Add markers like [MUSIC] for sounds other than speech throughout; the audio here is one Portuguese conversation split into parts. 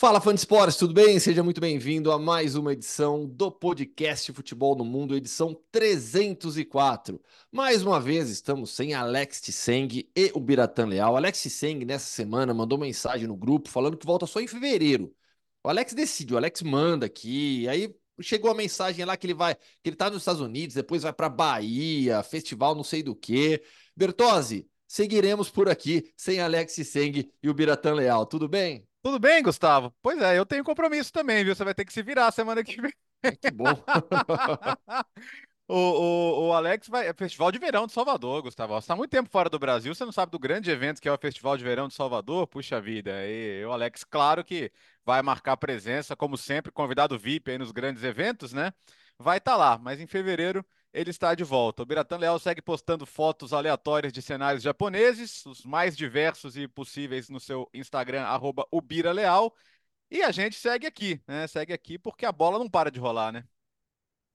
Fala, fã de esportes, tudo bem? Seja muito bem-vindo a mais uma edição do podcast Futebol no Mundo, edição 304. Mais uma vez estamos sem Alex Tseng e o Biratan Leal. Alex Tseng, nessa semana, mandou mensagem no grupo falando que volta só em fevereiro. O Alex decide, o Alex manda aqui, aí chegou a mensagem lá que ele vai, que ele tá nos Estados Unidos, depois vai para Bahia, festival não sei do que. Bertozzi, seguiremos por aqui sem Alex Tseng e o Biratan Leal, tudo bem? Tudo bem, Gustavo? Pois é, eu tenho compromisso também, viu? Você vai ter que se virar semana que vem. Que bom. [LAUGHS] O, o, o Alex vai. É Festival de Verão de Salvador, Gustavo. Você está muito tempo fora do Brasil, você não sabe do grande evento que é o Festival de Verão de Salvador? Puxa vida. E o Alex, claro que vai marcar presença, como sempre, convidado VIP aí nos grandes eventos, né? Vai estar lá, mas em fevereiro ele está de volta. O Biratan Leal segue postando fotos aleatórias de cenários japoneses, os mais diversos e possíveis no seu Instagram, arroba Leal. E a gente segue aqui, né? Segue aqui porque a bola não para de rolar, né?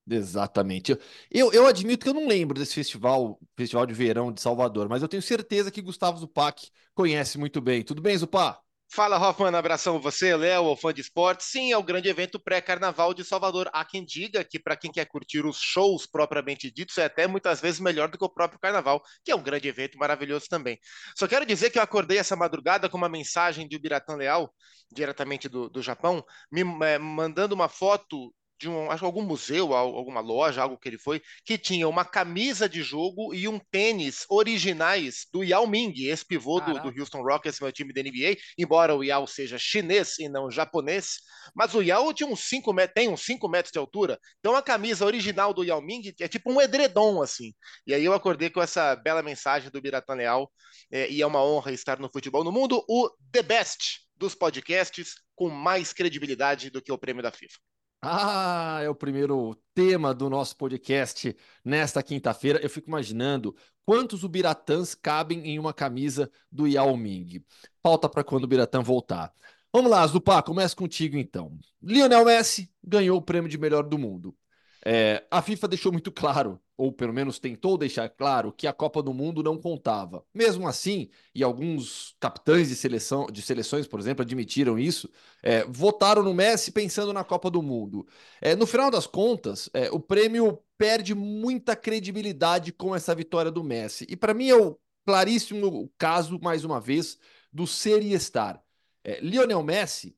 Exatamente. Eu, eu, eu admito que eu não lembro desse festival, Festival de Verão de Salvador, mas eu tenho certeza que Gustavo Zupac conhece muito bem. Tudo bem, Zupac? Fala, Hoffman, abração você, Léo, fã de esportes. Sim, é o grande evento pré-carnaval de Salvador. Há quem diga que, para quem quer curtir os shows propriamente ditos, é até muitas vezes melhor do que o próprio carnaval, que é um grande evento maravilhoso também. Só quero dizer que eu acordei essa madrugada com uma mensagem de Biratã Leal, diretamente do, do Japão, me é, mandando uma foto de um, acho algum museu, alguma loja, algo que ele foi, que tinha uma camisa de jogo e um tênis originais do Yao Ming, esse pivô do, do, Houston Rockets, meu time da NBA, embora o Yao seja chinês e não japonês, mas o Yao tinha uns 5 metros, tem uns 5 metros de altura, então a camisa original do Yao Ming é tipo um edredom, assim. E aí eu acordei com essa bela mensagem do Biratan Leal, é, e é uma honra estar no futebol no mundo, o The Best dos podcasts com mais credibilidade do que o prêmio da FIFA. Ah, é o primeiro tema do nosso podcast nesta quinta-feira. Eu fico imaginando quantos Ubiratãs cabem em uma camisa do Yao Ming. Falta para quando o Biratã voltar. Vamos lá, Zupá, começa contigo então. Lionel Messi ganhou o prêmio de melhor do mundo. É, a FIFA deixou muito claro, ou pelo menos tentou deixar claro, que a Copa do Mundo não contava. Mesmo assim, e alguns capitães de, seleção, de seleções, por exemplo, admitiram isso, é, votaram no Messi pensando na Copa do Mundo. É, no final das contas, é, o prêmio perde muita credibilidade com essa vitória do Messi. E para mim é o claríssimo caso, mais uma vez, do ser e estar. É, Lionel Messi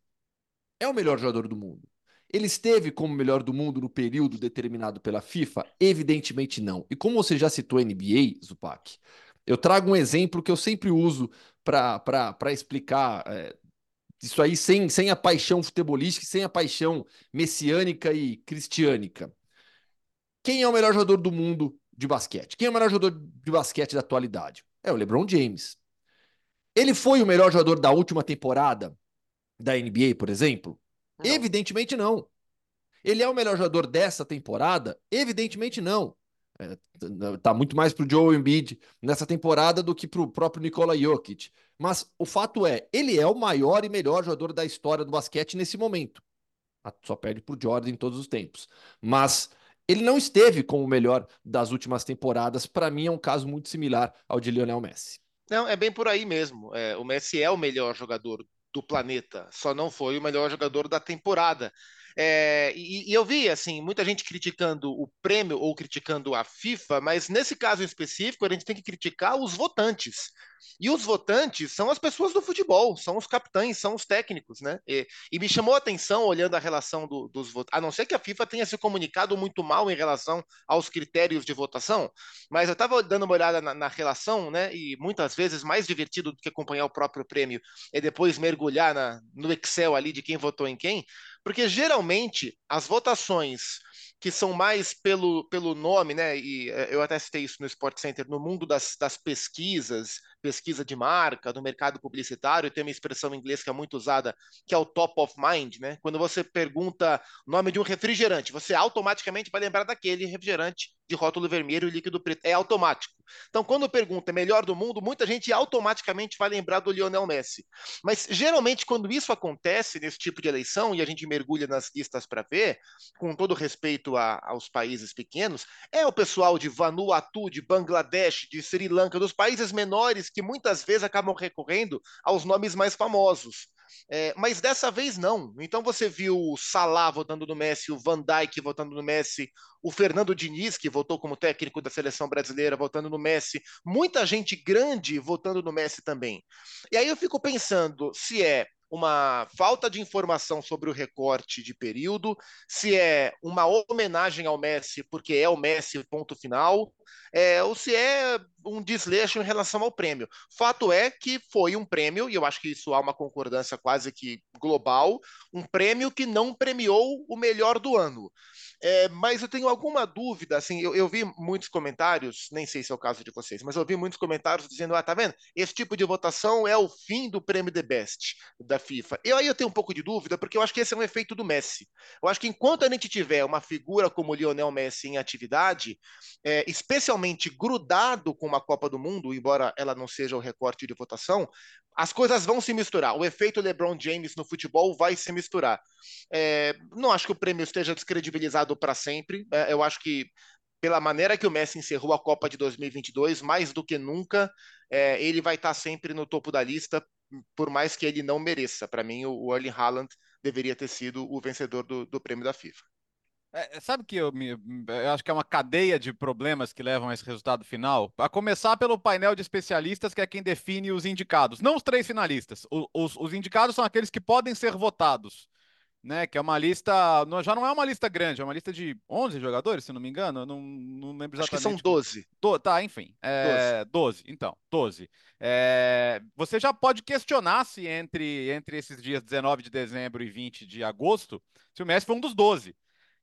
é o melhor jogador do mundo. Ele esteve como melhor do mundo no período determinado pela FIFA? Evidentemente não. E como você já citou a NBA, Zupac, eu trago um exemplo que eu sempre uso para explicar é, isso aí sem, sem a paixão futebolística, sem a paixão messiânica e cristiânica. Quem é o melhor jogador do mundo de basquete? Quem é o melhor jogador de basquete da atualidade? É o LeBron James. Ele foi o melhor jogador da última temporada da NBA, por exemplo? Não. Evidentemente não. Ele é o melhor jogador dessa temporada? Evidentemente não. É, tá muito mais pro Joe Embiid nessa temporada do que pro próprio Nikola Jokic. Mas o fato é, ele é o maior e melhor jogador da história do basquete nesse momento. Ah, só perde pro Jordan em todos os tempos. Mas ele não esteve como o melhor das últimas temporadas. Para mim é um caso muito similar ao de Lionel Messi. Não, é bem por aí mesmo. É, o Messi é o melhor jogador do planeta, só não foi o melhor jogador da temporada. É, e, e, eu vi, assim, muita gente criticando o prêmio ou criticando a FIFA, mas nesse caso específico, a gente tem que criticar os votantes. E os votantes são as pessoas do futebol, são os capitães, são os técnicos, né? E, e me chamou a atenção, olhando a relação do, dos votantes, a não ser que a FIFA tenha se comunicado muito mal em relação aos critérios de votação, mas eu estava dando uma olhada na, na, relação, né? E muitas vezes mais divertido do que acompanhar o próprio prêmio é depois mergulhar na, no Excel ali de quem votou em quem. Porque geralmente as votações que são mais pelo, pelo nome, né? E eh, eu até citei isso no Sport Center, no mundo das, das pesquisas, pesquisa de marca, do mercado publicitário, tem uma expressão em inglês que é muito usada, que é o top of mind, né? Quando você pergunta o nome de um refrigerante, você automaticamente vai lembrar daquele refrigerante de rótulo vermelho e líquido preto. É automático. Então, quando pergunta é melhor do mundo, muita gente automaticamente vai lembrar do Lionel Messi. Mas, geralmente, quando isso acontece nesse tipo de eleição, e a gente mergulha nas listas para ver, com todo respeito a, aos países pequenos, é o pessoal de Vanuatu, de Bangladesh, de Sri Lanka, dos países menores que muitas vezes acabam recorrendo aos nomes mais famosos. É, mas dessa vez não. Então você viu o Salah votando no Messi, o Van Dijk votando no Messi, o Fernando Diniz, que votou como técnico da seleção brasileira, votando no Messi, muita gente grande votando no Messi também. E aí eu fico pensando se é uma falta de informação sobre o recorte de período, se é uma homenagem ao Messi, porque é o Messi, ponto final, é, ou se é um desleixo em relação ao prêmio. Fato é que foi um prêmio, e eu acho que isso há uma concordância quase que global, um prêmio que não premiou o melhor do ano. É, mas eu tenho alguma dúvida, assim, eu, eu, vi muitos comentários, nem sei se é o caso de vocês, mas eu vi muitos comentários dizendo, ah, tá vendo? Esse tipo de votação é o fim do prêmio The Best da FIFA. E aí eu tenho um pouco de dúvida, porque eu acho que esse é um efeito do Messi. Eu acho que enquanto a gente tiver uma figura como o Lionel Messi em atividade, é, especialmente grudado com uma Copa do Mundo, embora ela não seja o recorte de votação, as coisas vão se misturar. O efeito LeBron James no futebol vai se misturar. É, não acho que o prêmio esteja descredibilizado para sempre. É, eu acho que pela maneira que o Messi encerrou a Copa de 2022, mais do que nunca, é, ele vai estar sempre no topo da lista, por mais que ele não mereça. Para mim, o Erling Haaland deveria ter sido o vencedor do, do prêmio da FIFA. É, sabe que eu, me, eu acho que é uma cadeia de problemas que levam a esse resultado final? A começar pelo painel de especialistas, que é quem define os indicados. Não os três finalistas. O, os, os indicados são aqueles que podem ser votados. Né, que é uma lista, já não é uma lista grande, é uma lista de 11 jogadores, se não me engano, eu não, não lembro exatamente. Acho que são 12. Do, tá, enfim, é, 12. 12, então, 12. É, você já pode questionar se entre, entre esses dias 19 de dezembro e 20 de agosto, se o Messi foi um dos 12.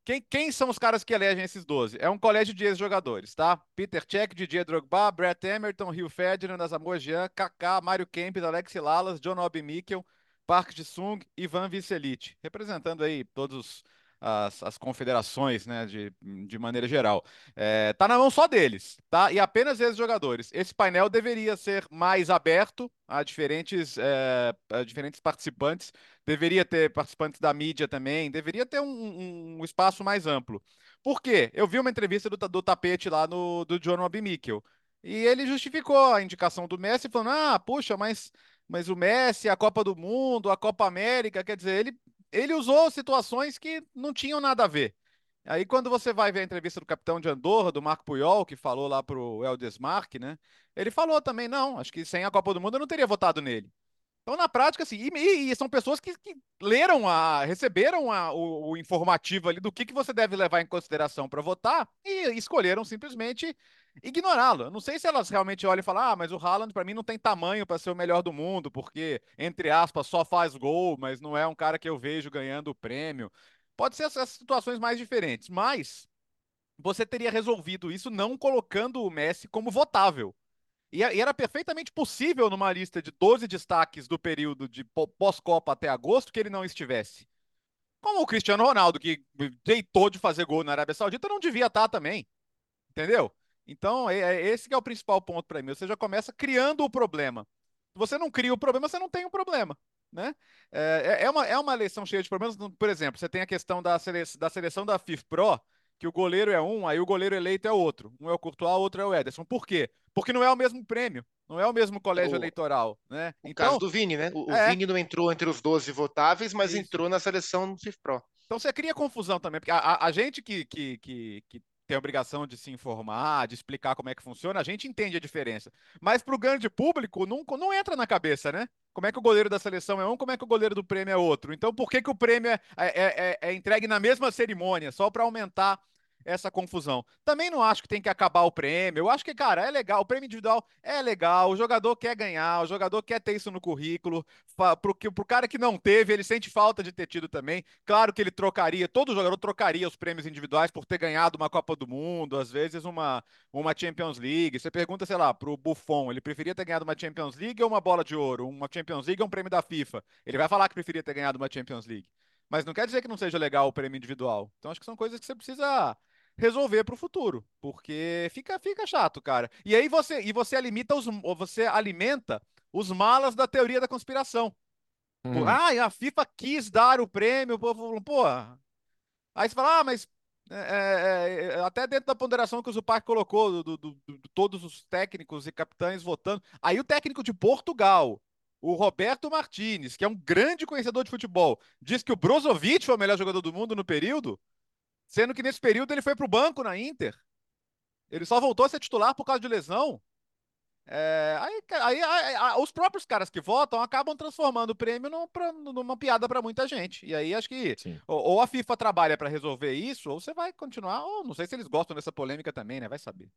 Quem, quem, são os caras que elegem esses 12? É um colégio de ex-jogadores, tá? Peter Cech, Didier Drogba, Brett Emerton, Rio Ferdinand, Asamoah Jean, Kaká, Mário Kempis, Alex Lalas, John Obi Mikkel, Park Ji-sung e Van Visselite, representando aí todos as, as confederações, né, de, de maneira geral. É, tá na mão só deles, tá? E apenas esses jogadores. Esse painel deveria ser mais aberto a diferentes, é, a diferentes participantes, deveria ter participantes da mídia também, deveria ter um, um espaço mais amplo. Por quê? Eu vi uma entrevista do, do tapete lá no, do John Mikkel, e ele justificou a indicação do Messi, falando: ah, puxa, mas mas o Messi, a Copa do Mundo, a Copa América, quer dizer, ele ele usou situações que não tinham nada a ver. Aí quando você vai ver a entrevista do capitão de Andorra, do Marco Puyol, que falou lá pro Eldesmark, né? Ele falou também, não, acho que sem a Copa do Mundo eu não teria votado nele. Então, na prática, assim, e, e são pessoas que, que, leram, a, receberam a, o, o, informativo ali do que, que você deve levar em consideração para votar e escolheram simplesmente ignorá-lo. Não sei se elas realmente olham e falam, ah, mas o Haaland para mim não tem tamanho para ser o melhor do mundo, porque, entre aspas, só faz gol, mas não é um cara que eu vejo ganhando o prêmio. Pode ser essas situações mais diferentes, mas você teria resolvido isso não colocando o Messi como votável. E era perfeitamente possível numa lista de 12 destaques do período de pós-Copa até agosto que ele não estivesse. Como o Cristiano Ronaldo, que deitou de fazer gol na Arábia Saudita, não devia estar também. Entendeu? Então, é, é esse que é o principal ponto para mim. Você já começa criando o problema. Se você não cria o problema, você não tem o um problema. Né? É, é, é, uma, é uma eleição cheia de problemas. Por exemplo, você tem a questão da, sele, da seleção da FIF Pro, que o goleiro é um, aí o goleiro eleito é outro. Um é o Courtois, outro é o Ederson. Por quê? Porque não é o mesmo prêmio, não é o mesmo colégio o, eleitoral, né? O então, caso do Vini, né? O, é, o, Vini não entrou entre os 12 votáveis, mas isso. entrou na seleção do FIFPro. Então você cria confusão também, porque a, a, a gente que, que, que, que tem a obrigação de se informar, de explicar como é que funciona, a gente entende a diferença. Mas para o grande público, não, não entra na cabeça, né? Como é que o goleiro da seleção é um, como é que o goleiro do prêmio é outro. Então, por que, que o prêmio é, é, é, é entregue na mesma cerimônia, só para aumentar essa confusão. Também não acho que tem que acabar o prêmio. Eu acho que, cara, é legal. O prêmio individual é legal. O jogador quer ganhar, o jogador quer ter isso no currículo. Pro, pro cara que não teve, ele sente falta de ter tido também. Claro que ele trocaria, todo jogador trocaria os prêmios individuais por ter ganhado uma Copa do Mundo, às vezes uma, uma Champions League. Você pergunta, sei lá, pro Buffon, ele preferia ter ganhado uma Champions League ou uma bola de ouro? Uma Champions League ou um prêmio da FIFA? Ele vai falar que preferia ter ganhado uma Champions League. Mas não quer dizer que não seja legal o prêmio individual. Então acho que são coisas que você precisa resolver para o futuro, porque fica fica chato, cara. E aí você e você alimenta os você alimenta os malas da teoria da conspiração. Hum. Ah, a FIFA quis dar o prêmio, pô, pô. Aí você fala, ah, mas é, é, é, até dentro da ponderação que o Zupac colocou, do, do, do, todos os técnicos e capitães votando. Aí o técnico de Portugal, o Roberto Martinez, que é um grande conhecedor de futebol, diz que o Brozovic foi o melhor jogador do mundo no período, sendo que nesse período ele foi para o banco na Inter. Ele só voltou a ser titular por causa de lesão. É, aí, aí, aí, os próprios caras que votam acabam transformando o prêmio num, pra, numa piada para muita gente. E aí acho que ou, ou, a FIFA trabalha para resolver isso, ou você vai continuar. Ou não sei se eles gostam dessa polêmica também, né? Vai saber.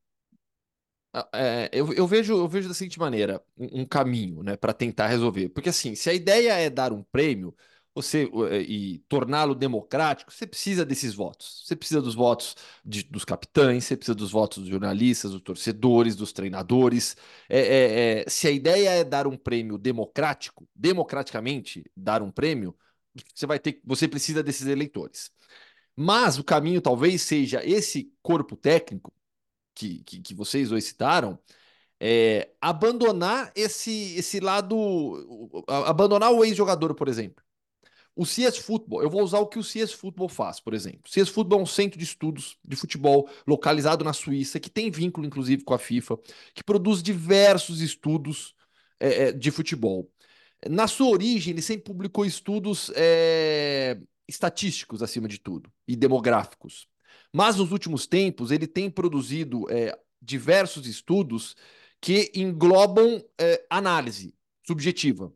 Ah, é, eu, eu, vejo, eu vejo da seguinte maneira, um, um caminho, né, para tentar resolver. Porque assim, se a ideia é dar um prêmio, você eh, e torná-lo democrático, você precisa desses votos. Você precisa dos votos de, dos capitães, você precisa dos votos dos jornalistas, dos torcedores, dos treinadores. É, é, é, se a ideia é dar um prêmio democrático, democraticamente dar um prêmio, você vai ter, você precisa desses eleitores. Mas o caminho talvez seja esse corpo técnico que, que, que vocês dois citaram, é, abandonar esse, esse lado, abandonar o ex-jogador, por exemplo. O CS Football, eu vou usar o que o CS Football faz, por exemplo. O CS Football é um centro de estudos de futebol localizado na Suíça, que tem vínculo, inclusive, com a FIFA, que produz diversos estudos é, é de futebol. Na sua origem, ele sempre publicou estudos é, estatísticos, acima de tudo, e demográficos. Mas nos últimos tempos, ele tem produzido é, diversos estudos que englobam é, análise subjetiva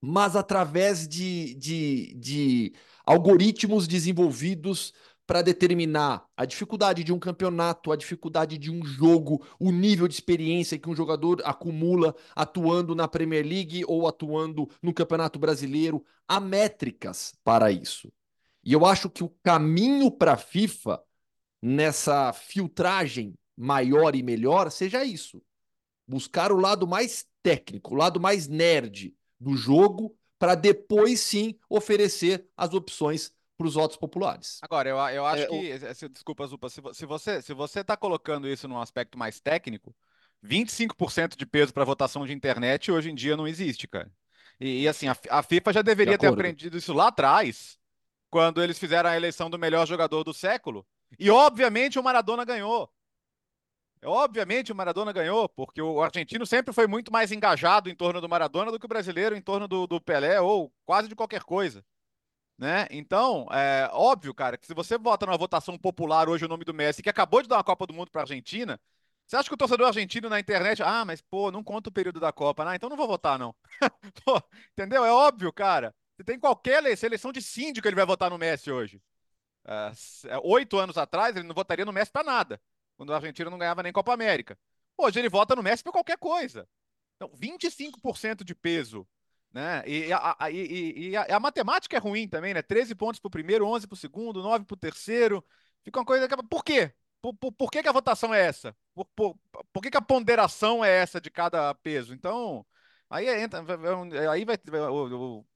mas através de, de, de algoritmos desenvolvidos para determinar a dificuldade de um campeonato, a dificuldade de um jogo, o nível de experiência que um jogador acumula atuando na Premier League ou atuando no Campeonato Brasileiro. Há métricas para isso. E eu acho que o caminho para a FIFA nessa filtragem maior e melhor seja isso. Buscar o lado mais técnico, o lado mais nerd, do jogo para depois sim oferecer as opções para os votos populares. Agora, eu, eu acho é, que. O... Desculpa, Zupa, se, se você se você está colocando isso num aspecto mais técnico, 25% de peso para votação de internet hoje em dia não existe, cara. E, e assim, a, a, FIFA já deveria de ter aprendido isso lá atrás, quando eles fizeram a eleição do melhor jogador do século. E obviamente o Maradona ganhou. Obviamente o Maradona ganhou, porque o argentino sempre foi muito mais engajado em torno do Maradona do que o brasileiro em torno do, do Pelé ou quase de qualquer coisa. Né? Então, é óbvio, cara, que se você vota numa votação popular hoje o nome do Messi, que acabou de dar uma Copa do Mundo para a Argentina, você acha que o torcedor argentino na internet, ah, mas pô, não conta o período da Copa, ah, então não vou votar, não. [LAUGHS] pô, entendeu? É óbvio, cara. Se tem qualquer eleição de síndico, ele vai votar no Messi hoje. É, oito anos atrás, ele não votaria no Messi para nada quando a Argentina não ganhava nem Copa América. Hoje ele vota no Messi por qualquer coisa. Então, 25% de peso. Né? E, a, a, e, e a, matemática é ruim também, né? 13 pontos para o primeiro, 11 para o segundo, 9 para o terceiro. Fica uma coisa. Que... Por quê? Por, por, por, que, que a votação é essa? Por, por, por que, que a ponderação é essa de cada peso? Então, Aí entra, aí vai,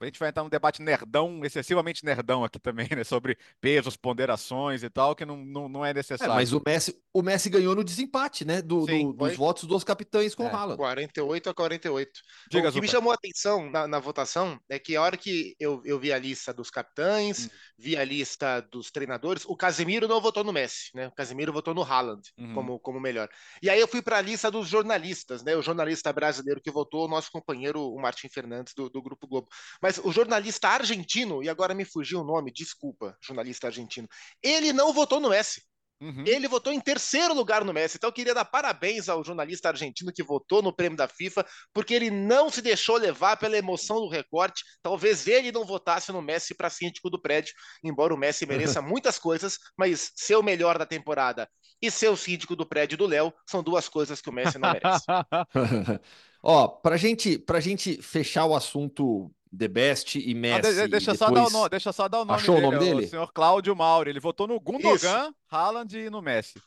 a gente vai entrar num debate nerdão, excessivamente nerdão aqui também, né? Sobre pesos, ponderações e tal, que não, não, não é necessário. É, mas o Messi, o Messi ganhou no desempate, né? Do, Sim, do dos votos dos capitães com é, o Haaland. 48 a 48. Diga, o que me chamou a atenção na, na, votação é que a hora que eu, eu vi a lista dos capitães, hum. vi a lista dos treinadores, o Casemiro não votou no Messi, né? O Casemiro votou no Haaland uhum. como, como melhor. E aí eu fui para a lista dos jornalistas, né? O jornalista brasileiro que votou, o nosso companheiro, o Martin Fernandes, do, do Grupo Globo. Mas o jornalista argentino, e agora me fugiu o nome, desculpa, jornalista argentino, ele não votou no Messi. Uhum. Ele votou em terceiro lugar no Messi. Então eu queria dar parabéns ao jornalista argentino que votou no prêmio da FIFA, porque ele não se deixou levar pela emoção do recorte. Talvez ele não votasse no Messi para síndico do prédio, embora o Messi mereça [LAUGHS] muitas coisas, mas ser o melhor da temporada e ser o síndico do prédio do Léo são duas coisas que o Messi não merece. [LAUGHS] Ó, pra gente, pra gente fechar o assunto The Best e Messi. Ah, deixa, só dar o nome, deixa só dar o nome Achou dele. o nome dele? O senhor Cláudio Mauro. Ele votou no Gundogan, Haaland e no Messi.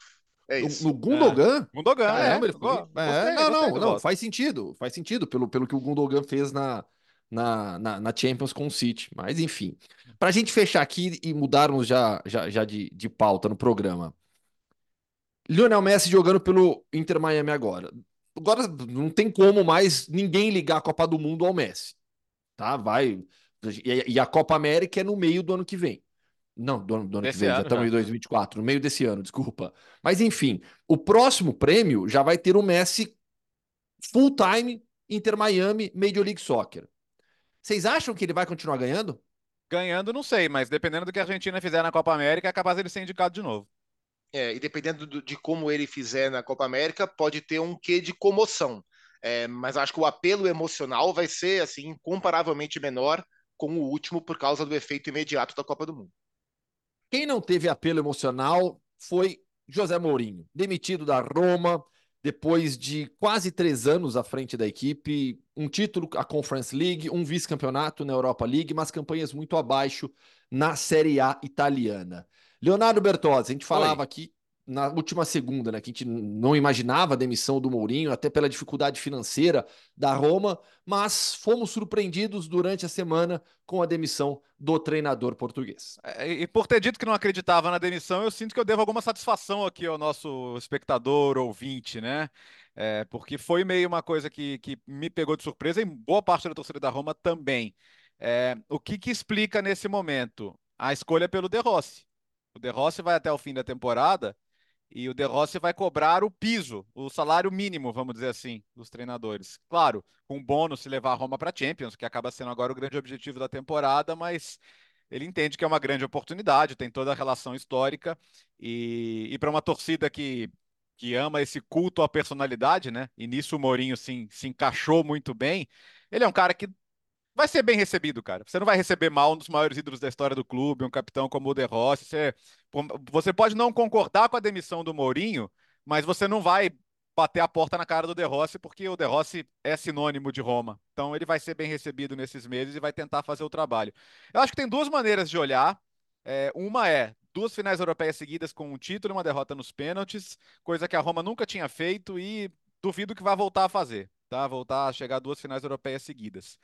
É isso. No, no Gundogan? É. Gundogan, é. Ele ficou... é. não, não, não, faz sentido. Faz sentido pelo, pelo que o Gundogan fez na, na, na, na Champions com o City. Mas, enfim. Pra gente fechar aqui e mudarmos já, já, já de, de pauta no programa. Lionel Messi jogando pelo Inter Miami agora. Agora não tem como mais ninguém ligar a Copa do Mundo ao Messi. Tá? Vai. E a Copa América é no meio do ano que vem. Não, do ano, do ano que vem, ano, já estamos já. em 2024, no meio desse ano, desculpa. Mas enfim, o próximo prêmio já vai ter o Messi full time Inter Miami, Major League Soccer. Vocês acham que ele vai continuar ganhando? Ganhando, não sei, mas dependendo do que a Argentina fizer na Copa América, é capaz ele ser indicado de novo. É, e dependendo do, de como ele fizer na Copa América, pode ter um quê de comoção. É, mas acho que o apelo emocional vai ser assim incomparavelmente menor com o último por causa do efeito imediato da Copa do Mundo. Quem não teve apelo emocional foi José Mourinho, demitido da Roma depois de quase três anos à frente da equipe, um título a Conference League, um vice-campeonato na Europa League, mas campanhas muito abaixo na Série A italiana. Leonardo Bertozzi, a gente falava Oi. aqui na última segunda, né? Que a gente não imaginava a demissão do Mourinho, até pela dificuldade financeira da Roma, mas fomos surpreendidos durante a semana com a demissão do treinador português. É, e por ter dito que não acreditava na demissão, eu sinto que eu devo alguma satisfação aqui ao nosso espectador, ouvinte, né? É, porque foi meio uma coisa que, que me pegou de surpresa e boa parte da torcida da Roma também. É, o que, que explica nesse momento? A escolha pelo De Rossi. O De Rossi vai até o fim da temporada e o De Rossi vai cobrar o piso, o salário mínimo, vamos dizer assim, dos treinadores. Claro, com bônus se levar a Roma para Champions, que acaba sendo agora o grande objetivo da temporada, mas ele entende que é uma grande oportunidade, tem toda a relação histórica e, e para uma torcida que que ama esse culto à personalidade, né? E nisso o Mourinho se encaixou muito bem. Ele é um cara que vai ser bem recebido, cara. Você não vai receber mal um dos maiores ídolos da história do clube, um capitão como o De Rossi. Você, você pode não concordar com a demissão do Mourinho, mas você não vai bater a porta na cara do De Rossi, porque o De Rossi é sinônimo de Roma. Então ele vai ser bem recebido nesses meses e vai tentar fazer o trabalho. Eu acho que tem duas maneiras de olhar. É, uma é duas finais europeias seguidas com um título e uma derrota nos pênaltis, coisa que a Roma nunca tinha feito e duvido que vai voltar a fazer, tá? Voltar a chegar a duas finais europeias seguidas.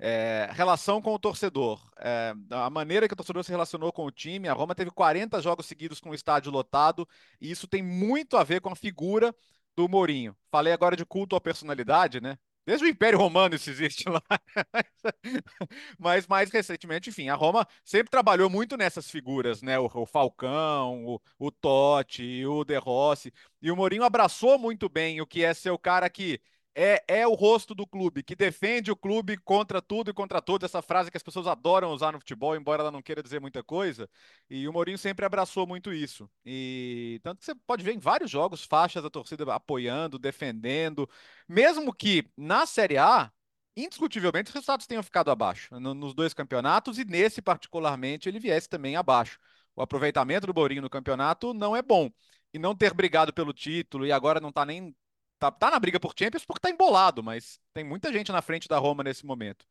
É, relação com o torcedor. É, a maneira que o torcedor se relacionou com o time, a Roma teve 40 jogos seguidos com o estádio lotado, e isso tem muito a ver com a figura do Mourinho. Falei agora de culto à personalidade, né? Desde o Império Romano isso existe lá. [LAUGHS] Mas mais recentemente, enfim, a Roma sempre trabalhou muito nessas figuras, né? O, o Falcão, o, o Totti, o De Rossi. E o Mourinho abraçou muito bem o que é ser o cara que é, é o rosto do clube, que defende o clube contra tudo e contra todos. Essa frase que as pessoas adoram usar no futebol, embora ela não queira dizer muita coisa. E o Mourinho sempre abraçou muito isso. E tanto que você pode ver em vários jogos faixas da torcida apoiando, defendendo. Mesmo que na Série A, indiscutivelmente, os resultados tenham ficado abaixo no, nos dois campeonatos e nesse particularmente ele viesse também abaixo. O aproveitamento do Mourinho no campeonato não é bom. E não ter brigado pelo título e agora não está nem tá, tá na briga por Champions porque tá embolado, mas tem muita gente na frente da Roma nesse momento.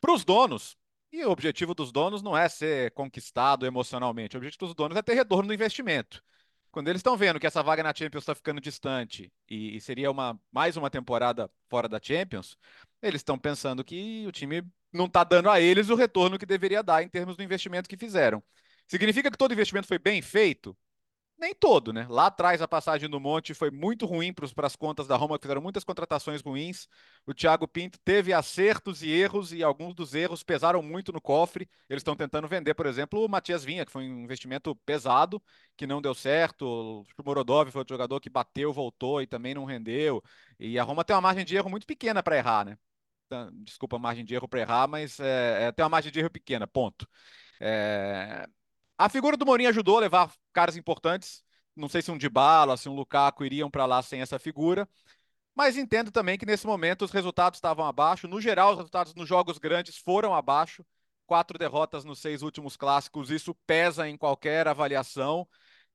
Para os donos, e o objetivo dos donos não é ser conquistado emocionalmente, o objetivo dos donos é ter retorno do investimento. Quando eles estão vendo que essa vaga na Champions está ficando distante e, e, seria uma, mais uma temporada fora da Champions, eles estão pensando que o time não está dando a eles o retorno que deveria dar em termos do investimento que fizeram. Significa que todo investimento foi bem feito? Nem todo, né? Lá atrás a passagem do Monte foi muito ruim para as contas da Roma, fizeram muitas contratações ruins. O Thiago Pinto teve acertos e erros e alguns dos erros pesaram muito no cofre. Eles estão tentando vender, por exemplo, o Matias Vinha, que foi um investimento pesado, que não deu certo. O Morodov foi outro jogador que bateu, voltou e também não rendeu. E a Roma tem uma margem de erro muito pequena para errar, né? Então, desculpa a margem de erro para errar, mas é, é, tem uma margem de erro pequena, ponto. É, a figura do Mourinho ajudou a levar caras importantes. Não sei se um Dybala, se um Lukaku iriam para lá sem essa figura. Mas entendo também que nesse momento os resultados estavam abaixo. No geral, os resultados nos jogos grandes foram abaixo. Quatro derrotas nos seis últimos clássicos, isso pesa em qualquer avaliação.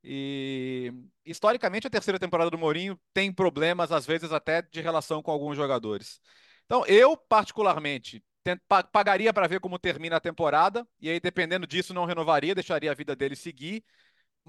E historicamente a terceira temporada do Mourinho tem problemas, às vezes até de relação com alguns jogadores. Então, eu, particularmente, pagaria para ver como termina a temporada, e aí, dependendo disso, não renovaria, deixaria a vida dele seguir.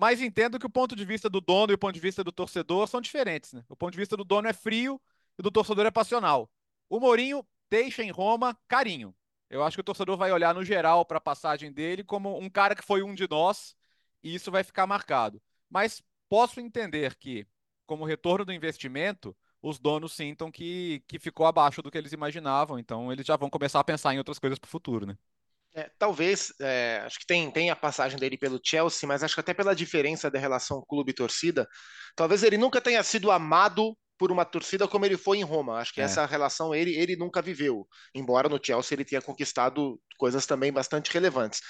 Mas entendo que o ponto de vista do dono e o ponto de vista do torcedor são diferentes. Né? O ponto de vista do dono é frio e do torcedor é passional. O Mourinho deixa em Roma carinho. Eu acho que o torcedor vai olhar no geral para a passagem dele como um cara que foi um de nós, e isso vai ficar marcado. Mas posso entender que, como retorno do investimento, os donos sintam que, que ficou abaixo do que eles imaginavam. Então, eles já vão começar a pensar em outras coisas para o futuro, né? É, talvez, é, acho que tem, tem a passagem dele pelo Chelsea, mas acho que até pela diferença da relação clube-torcida, talvez ele nunca tenha sido amado por uma torcida como ele foi em Roma. Acho que é. essa relação ele, ele nunca viveu, embora no Chelsea ele tenha conquistado coisas também bastante relevantes.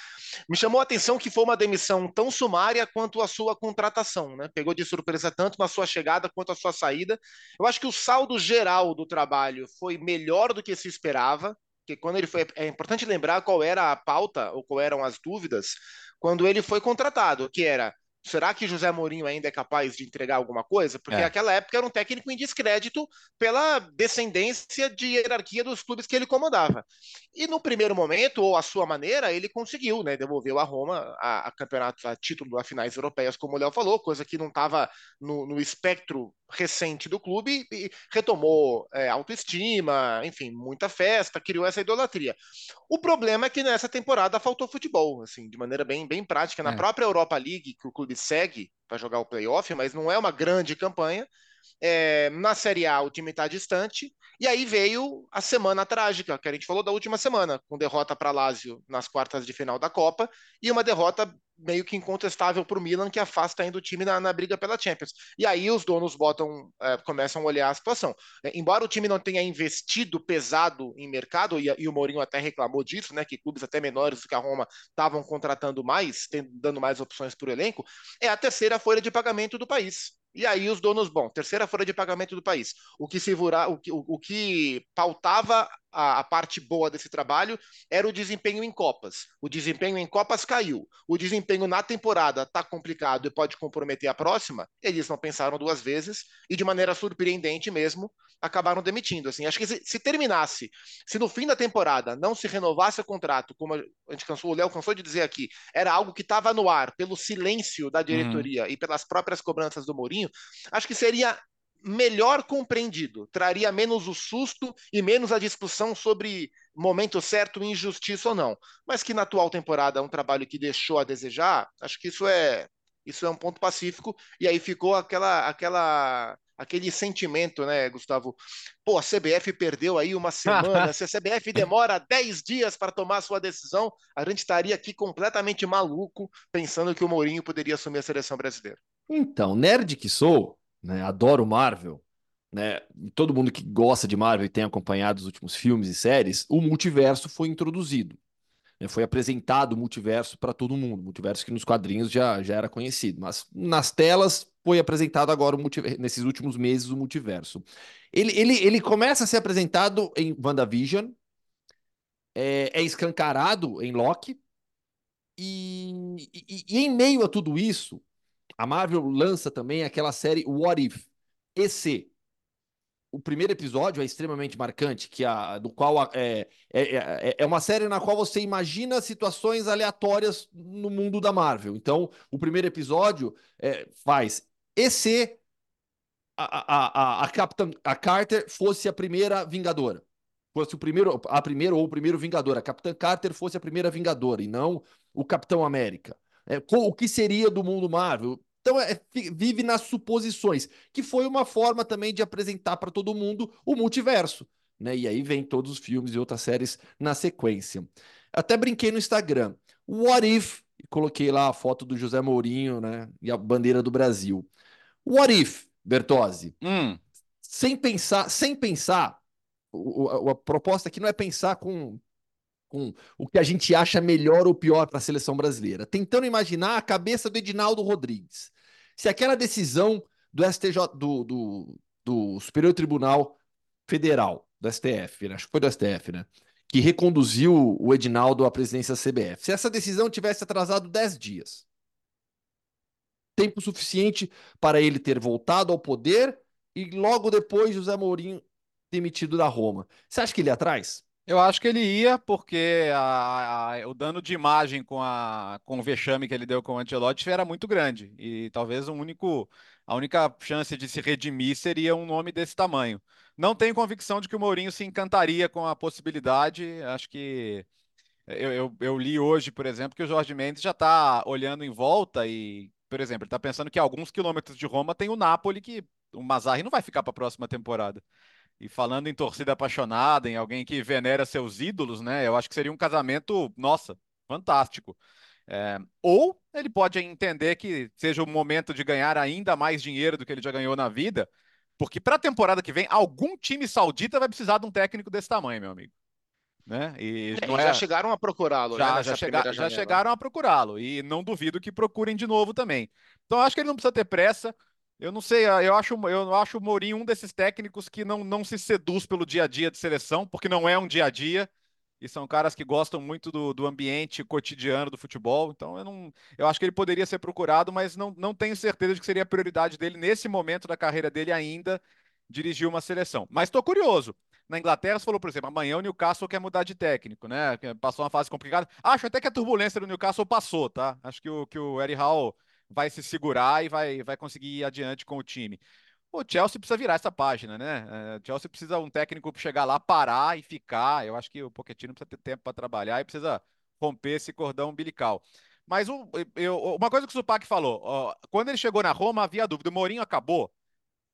Me chamou a atenção que foi uma demissão tão sumária quanto a sua contratação, né? Pegou de surpresa tanto na sua chegada quanto a sua saída. Eu acho que o saldo geral do trabalho foi melhor do que se esperava, que quando ele foi é importante lembrar qual era a pauta ou qual eram as dúvidas quando ele foi contratado, que era Será que José Mourinho ainda é capaz de entregar alguma coisa? Porque é. naquela época era um técnico em descrédito pela descendência de hierarquia dos clubes que ele comandava. E no primeiro momento, ou à sua maneira, ele conseguiu, né? Devolveu a Roma a, a campeonato, a título a finais europeias, como o Léo falou, coisa que não estava no, no, espectro recente do clube e retomou é, autoestima, enfim, muita festa, criou essa idolatria. O problema é que nessa temporada faltou futebol, assim, de maneira bem, bem prática. Na é. própria Europa League, que o clube segue para jogar o playoff, mas não é uma grande campanha. É, na Série A, o time está distante. E aí veio a semana trágica, que a gente falou da última semana, com derrota para Lazio nas quartas de final da Copa e uma derrota meio que incontestável para o Milan, que afasta ainda o time na, na, briga pela Champions. E aí os donos botam, é, começam a olhar a situação. É, embora o time não tenha investido pesado em mercado, e, e, o Mourinho até reclamou disso, né, que clubes até menores do que a Roma estavam contratando mais, tendo, dando mais opções para o elenco, é a terceira folha de pagamento do país. E aí os donos, bom, terceira folha de pagamento do país. O que se vura, o que, o, o que pautava a, a, parte boa desse trabalho era o desempenho em Copas. O desempenho em Copas caiu. O desempenho na temporada está complicado e pode comprometer a próxima. Eles não pensaram duas vezes e, de maneira surpreendente mesmo, acabaram demitindo. Assim, acho que se, se terminasse, se no fim da temporada não se renovasse o contrato, como a gente cansou, o Léo cansou de dizer aqui, era algo que estava no ar pelo silêncio da diretoria uhum. e pelas próprias cobranças do Mourinho, acho que seria melhor compreendido, traria menos o susto e menos a discussão sobre momento certo, injustiça ou não. Mas que na atual temporada é um trabalho que deixou a desejar, acho que isso é isso é um ponto pacífico e aí ficou aquela aquela aquele sentimento, né, Gustavo? Pô, a CBF perdeu aí uma semana. [LAUGHS] Se a CBF demora 10 dias para tomar a sua decisão, a gente estaria aqui completamente maluco pensando que o Mourinho poderia assumir a seleção brasileira. Então, nerd que sou, né? Adoro Marvel, né? Todo mundo que gosta de Marvel e tem acompanhado os últimos filmes e séries, o multiverso foi introduzido. Né? Foi apresentado o multiverso para todo mundo. Multiverso que nos quadrinhos já, já era conhecido, mas nas telas foi apresentado agora, nesses últimos meses, o multiverso. Ele, ele, ele começa a ser apresentado em WandaVision, é, é escancarado em Loki, e, e, e, em meio a tudo isso, a Marvel lança também aquela série What If? EC. O primeiro episódio é extremamente marcante, que a, do qual é, é, é, é uma série na qual você imagina situações aleatórias no mundo da Marvel. Então, o primeiro episódio é, faz EC a, a, a, a Capitã a Carter fosse a primeira Vingadora. Fosse o primeiro, a primeira ou o primeiro Vingador. A Capitã Carter fosse a primeira Vingadora e não o Capitão América. É, o que seria do mundo Marvel? Então, é, vive nas suposições, que foi uma forma também de apresentar para todo mundo o multiverso. Né? E aí vem todos os filmes e outras séries na sequência. Até brinquei no Instagram. What if? Coloquei lá a foto do José Mourinho né? e a bandeira do Brasil. What if, Bertozzi? Hum. Sem pensar, sem pensar, o, a, a proposta aqui não é pensar com com o que a gente acha melhor ou pior para a seleção brasileira. Tentando imaginar a cabeça do Edinaldo Rodrigues. Se aquela decisão do STJ, do, do, do Superior Tribunal Federal, do STF, né? acho que foi do STF, né? Que reconduziu o Edinaldo à presidência da CBF. Se essa decisão tivesse atrasado 10 dias, tempo suficiente para ele ter voltado ao poder e logo depois José Mourinho demitido da Roma. Você acha que ele atrás? Eu acho que ele ia, porque a, a, o dano de imagem com, a, com o vexame que ele deu com o Ancelotti era muito grande. E talvez único, a única chance de se redimir seria um nome desse tamanho. Não tenho convicção de que o Mourinho se encantaria com a possibilidade. Acho que eu, eu, eu li hoje, por exemplo, que o Jorge Mendes já está olhando em volta e, por exemplo, ele está pensando que a alguns quilômetros de Roma tem o Napoli, que o Mazzarri não vai ficar para a próxima temporada. E falando em torcida apaixonada, em alguém que venera seus ídolos, né? Eu acho que seria um casamento, nossa, fantástico. É, ou ele pode entender que seja o momento de ganhar ainda mais dinheiro do que ele já ganhou na vida, Porque para a temporada que vem, algum time saudita vai precisar de um técnico desse tamanho, meu amigo. Né? E, é, já é... chegaram a procurá-lo, já, né, já, chega... já chegaram a procurá-lo e não duvido que procurem de novo também. Então acho que ele não precisa ter pressa. Eu não sei, eu acho, eu acho o Mourinho um desses técnicos que não, não se seduz pelo dia a dia de seleção, porque não é um dia a dia e são caras que gostam muito do, do ambiente cotidiano do futebol. Então eu não, eu acho que ele poderia ser procurado, mas não, não tenho certeza de que seria a prioridade dele nesse momento da carreira dele ainda dirigir uma seleção. Mas estou curioso. Na Inglaterra, você falou, por exemplo, amanhã o Newcastle quer mudar de técnico, né? Passou uma fase complicada. Acho até que a turbulência do Newcastle passou, tá? Acho que o, que o Eddie Howe vai se segurar e vai, vai conseguir ir adiante com o time. O Chelsea precisa virar essa página, né? É, o Chelsea precisa um técnico chegar lá, parar e ficar. Eu acho que o Pochettino precisa ter tempo para trabalhar e precisa romper esse cordão umbilical. Mas um, eu, uma coisa que o Supac falou, ó, quando ele chegou na Roma havia dúvida, o Mourinho acabou?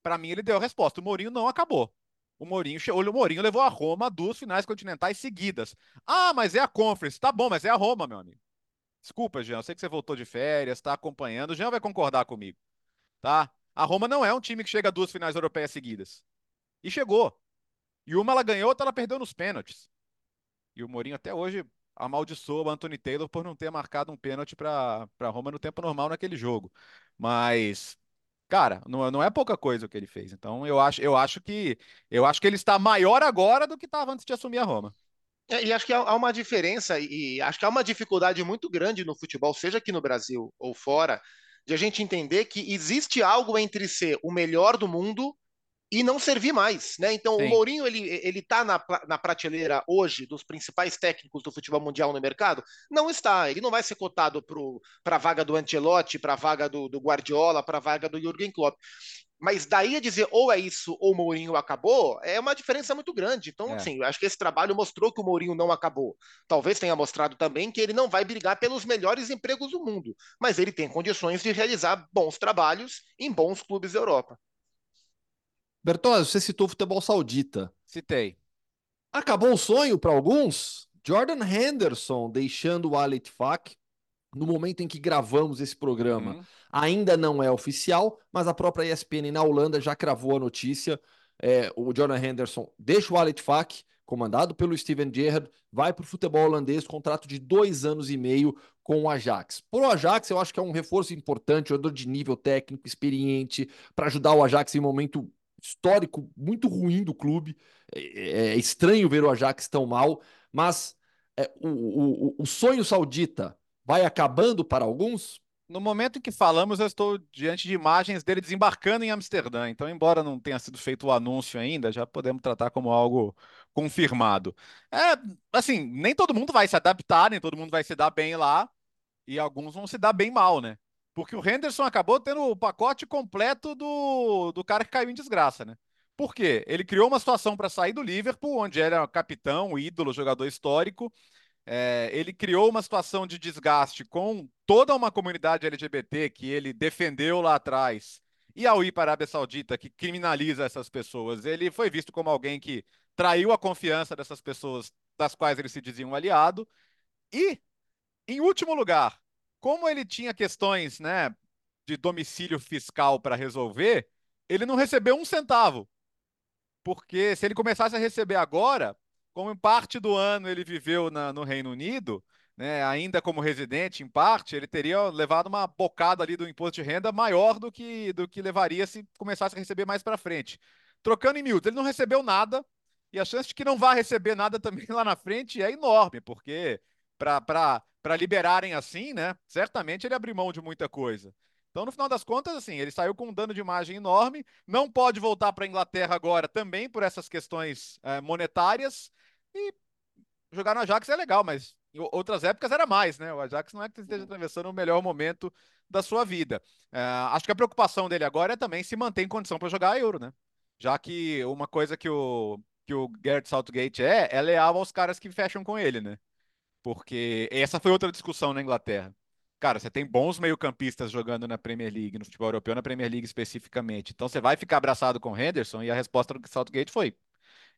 Para mim ele deu a resposta, o Mourinho não acabou. O Mourinho, o Mourinho levou a Roma a duas finais continentais seguidas. Ah, mas é a Conference. Tá bom, mas é a Roma, meu amigo. Desculpa, Jean, eu sei que você voltou de férias, está acompanhando. O Jean vai concordar comigo, tá? A Roma não é um time que chega a duas finais europeias seguidas. E chegou. E uma ela ganhou, outra ela perdeu nos pênaltis. E o Mourinho até hoje amaldiçoa o Anthony Taylor por não ter marcado um pênalti para a Roma no tempo normal naquele jogo. Mas, cara, não, não é pouca coisa o que ele fez. Então eu acho, eu acho que eu acho que ele está maior agora do que estava antes de assumir a Roma. É, e acho que há uma diferença, e acho que há uma dificuldade muito grande no futebol, seja aqui no Brasil ou fora, de a gente entender que existe algo entre ser o melhor do mundo e não servir mais, né? Então, Sim. o Mourinho, ele, ele tá na, na prateleira hoje dos principais técnicos do futebol mundial no mercado? Não está. Ele não vai ser cotado para a vaga do Ancelotti, para a vaga do, do Guardiola, para a vaga do Jürgen Klopp. Mas daí a dizer ou é isso ou o Mourinho acabou, é uma diferença muito grande. Então, é. assim, acho que esse trabalho mostrou que o Mourinho não acabou. Talvez tenha mostrado também que ele não vai brigar pelos melhores empregos do mundo, mas ele tem condições de realizar bons trabalhos em bons clubes da Europa. Bertozzi, você citou o futebol saudita. Citei. Acabou o sonho para alguns? Jordan Henderson deixando o Al Ittihad no momento em que gravamos esse programa. Uhum. Ainda não é oficial, mas a própria ESPN na Holanda já cravou a notícia. É, o Jordan Henderson deixa o Alet Fak, comandado pelo Steven Gerrard, vai para o futebol holandês, contrato de dois anos e meio com o Ajax. Para o Ajax, eu acho que é um reforço importante, jogador de nível técnico, experiente, para ajudar o Ajax em um momento histórico muito ruim do clube. É, é, é estranho ver o Ajax tão mal, mas é, o, o, o sonho saudita vai acabando para alguns? No momento em que falamos, eu estou diante de imagens dele desembarcando em Amsterdã. Então, embora não tenha sido feito o anúncio ainda, já podemos tratar como algo confirmado. É, assim, nem todo mundo vai se adaptar, nem todo mundo vai se dar bem lá, e alguns vão se dar bem mal, né? Porque o Henderson acabou tendo o pacote completo do, do cara que caiu em desgraça, né? Por quê? Ele criou uma situação para sair do Liverpool, onde era capitão, ídolo, jogador histórico, é, ele criou uma situação de desgaste com toda uma comunidade LGBT que ele defendeu lá atrás. E ao ir para a Arábia Saudita, que criminaliza essas pessoas, ele foi visto como alguém que traiu a confiança dessas pessoas das quais ele se dizia um aliado. E, em último lugar, como ele tinha questões né, de domicílio fiscal para resolver, ele não recebeu um centavo. Porque se ele começasse a receber agora, como em parte do ano ele viveu na, no Reino Unido, né, ainda como residente, em parte, ele teria levado uma bocada ali do imposto de renda maior do que, do que levaria se começasse a receber mais para frente. Trocando em miúdos, ele não recebeu nada, e a chance de que não vá receber nada [LAUGHS] também lá na frente é enorme, porque para liberarem assim, né, certamente ele abriu mão de muita coisa. Então, no final das contas, assim, ele saiu com um dano de imagem enorme, não pode voltar para a Inglaterra agora também por essas questões é, monetárias, e jogar no Ajax é legal, mas em outras épocas era mais, né? O Ajax não é que esteja atravessando o melhor momento da sua vida. É, acho que a preocupação dele agora é também se manter em condição para jogar a Euro, né? Já que uma coisa que o, que o Garrett Southgate é, é leal aos caras que fecham com ele, né? Porque essa foi outra discussão na Inglaterra. Cara, você tem bons meio-campistas jogando na Premier League, no futebol europeu, na Premier League especificamente. Então você vai ficar abraçado com o Henderson e a resposta do Southgate foi: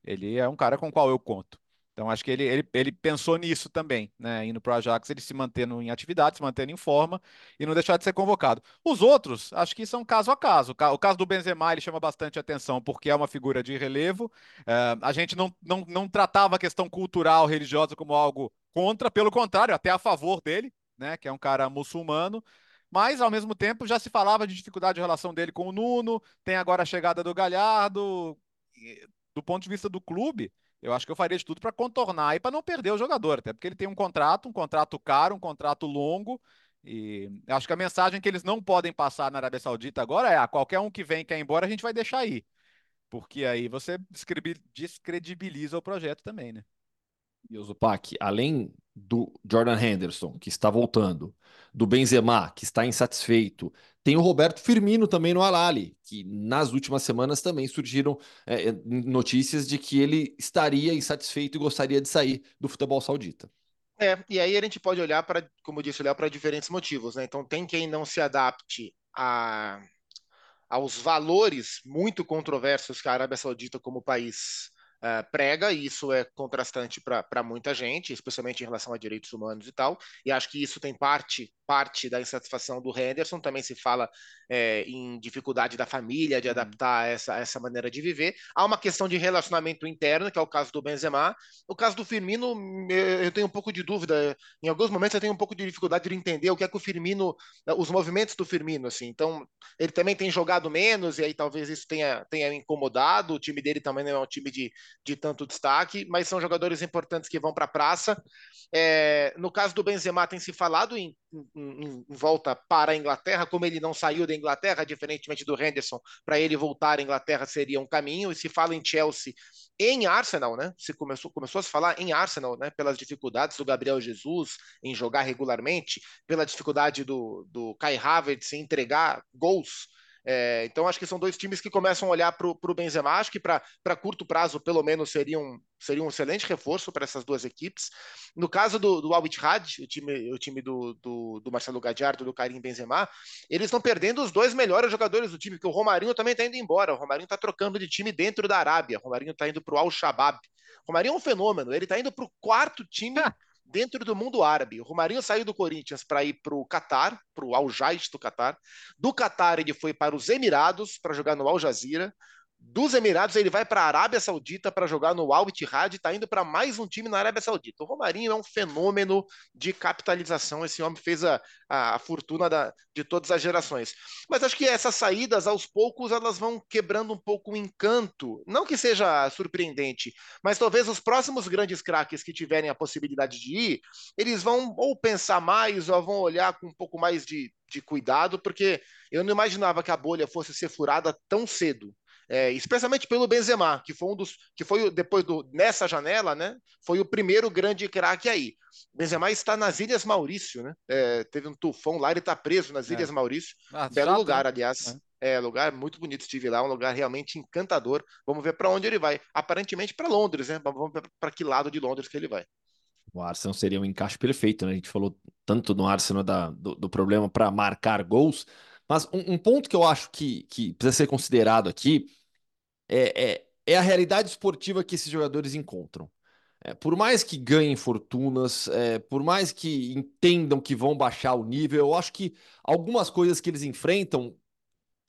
ele é um cara com o qual eu conto. Então acho que ele, ele, ele pensou nisso também, né? Indo para o Ajax, ele se mantendo em atividade, se mantendo em forma e não deixar de ser convocado. Os outros, acho que são caso a caso. O caso do Benzema, ele chama bastante atenção porque é uma figura de relevo. É, a gente não, não, não tratava a questão cultural, religiosa como algo contra, pelo contrário, até a favor dele, né? Que é um cara muçulmano. Mas, ao mesmo tempo, já se falava de dificuldade de relação dele com o Nuno, tem agora a chegada do Galhardo. Do ponto de vista do clube, eu acho que eu faria de tudo para contornar e para não perder o jogador, até porque ele tem um contrato, um contrato caro, um contrato longo. E acho que a mensagem que eles não podem passar na Arábia Saudita agora é: ah, qualquer um que vem quer ir embora, a gente vai deixar aí. Porque aí você descredibiliza o projeto também, né? E o Zupac, além do Jordan Henderson, que está voltando, do Benzema, que está insatisfeito, tem o Roberto Firmino também no Alali, que nas últimas semanas também surgiram é, notícias de que ele estaria insatisfeito e gostaria de sair do futebol saudita. É, e aí a gente pode olhar para, como disse o Léo, para diferentes motivos, né? Então tem quem não se adapte a, aos valores muito controversos que a Arábia Saudita como país uh, prega, e isso é contrastante para muita gente, especialmente em relação a direitos humanos e tal, e acho que isso tem parte parte da insatisfação do Henderson, também se fala é, em dificuldade da família de uhum. adaptar essa, essa maneira de viver. Há uma questão de relacionamento interno, que é o caso do Benzema. O caso do Firmino, eu tenho um pouco de dúvida. Em alguns momentos eu tenho um pouco de dificuldade de entender o que é que o Firmino, os movimentos do Firmino, assim. Então, ele também tem jogado menos, e aí talvez isso tenha, tenha incomodado. O time dele também não é um time de, de tanto destaque, mas são jogadores importantes que vão para a praça. É, no caso do Benzema, tem se falado em em, em, volta para a Inglaterra, como ele não saiu da Inglaterra, diferentemente do Henderson, para ele voltar à Inglaterra seria um caminho, e se fala em Chelsea em Arsenal, né? Se começou, começou a se falar em Arsenal, né? Pelas dificuldades do Gabriel Jesus em jogar regularmente, pela dificuldade do, do Kai Havertz em entregar gols é, então, acho que são dois times que começam a olhar para o Benzema. Acho que para curto prazo, pelo menos, seria um, seria um excelente reforço para essas duas equipes. No caso do, do Al Ittihad, o time, o time do, do, do Marcelo Gadiardo, do Karim Benzema, eles estão perdendo os dois melhores jogadores do time, porque o Romarinho também está indo embora. O Romarinho está trocando de time dentro da Arábia. O Romarinho está indo para o Al Shabaab. O Romarinho é um fenômeno. Ele está indo para o quarto time dentro do mundo árabe. O Romarinho saiu do Corinthians para ir para o Catar, para o Al Jait do Catar. Do Catar ele foi para os Emirados para jogar no Al Jazeera dos Emirados, ele vai para a Arábia Saudita para jogar no Al Ittihad, está indo para mais um time na Arábia Saudita. O Romarinho é um fenômeno de capitalização, esse homem fez a, a, a fortuna da, de todas as gerações. Mas acho que essas saídas, aos poucos, elas vão quebrando um pouco o encanto. Não que seja surpreendente, mas talvez os próximos grandes craques que tiverem a possibilidade de ir, eles vão ou pensar mais, ou vão olhar com um pouco mais de, de cuidado, porque eu não imaginava que a bolha fosse ser furada tão cedo é, especialmente pelo Benzema, que foi um dos que foi depois do nessa janela, né? Foi o primeiro grande craque aí. Benzema está nas Ilhas Maurício, né? É, teve um tufão lá, ele está preso nas é. Ilhas Maurício. Ah, Belo chato, lugar, né? aliás. É. é. lugar muito bonito. Estive lá, um lugar realmente encantador. Vamos ver para onde ele vai. Aparentemente para Londres, né? Vamos ver para que lado de Londres que ele vai. O Arsenal seria um encaixe perfeito, né? A gente falou tanto no Arsenal da, do, do problema para marcar gols, mas um, um, ponto que eu acho que, que precisa ser considerado aqui é, é, é a realidade esportiva que esses jogadores encontram. É, por mais que ganhem fortunas, é, por mais que entendam que vão baixar o nível, eu acho que algumas coisas que eles enfrentam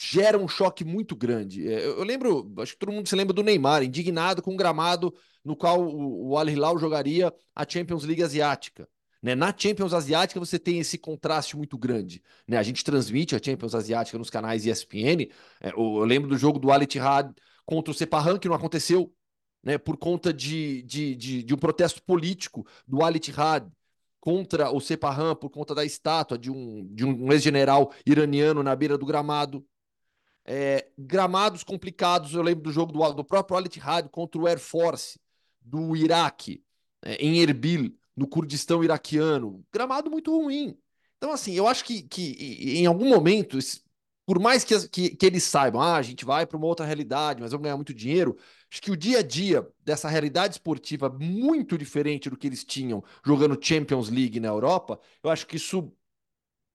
geram um choque muito grande. É, eu, eu, lembro, acho que todo mundo se lembra do Neymar, indignado com o gramado no qual o, o Al Hilal jogaria a Champions League Asiática. Né? Na Champions Asiática você tem esse contraste muito grande. Né? A gente transmite a Champions Asiática nos canais ESPN. É, eu, eu lembro do jogo do Al Ittihad contra o Sepahan, que não aconteceu, né, por conta de, de, de, de um protesto político do Al Ittihad contra o Sepahan, por conta da estátua de um, de um ex-general iraniano na beira do gramado. É, gramados complicados, eu lembro do jogo do, do próprio Al Ittihad contra o Air Force do Iraque, é, em Erbil, no Kurdistão iraquiano. Gramado muito ruim. Então, assim, eu acho que, que em algum momento por mais que, que, que eles saibam, ah, a gente vai para uma outra realidade, mas vamos ganhar muito dinheiro, acho que o dia a dia dessa realidade esportiva muito diferente do que eles tinham jogando Champions League na Europa, eu acho que isso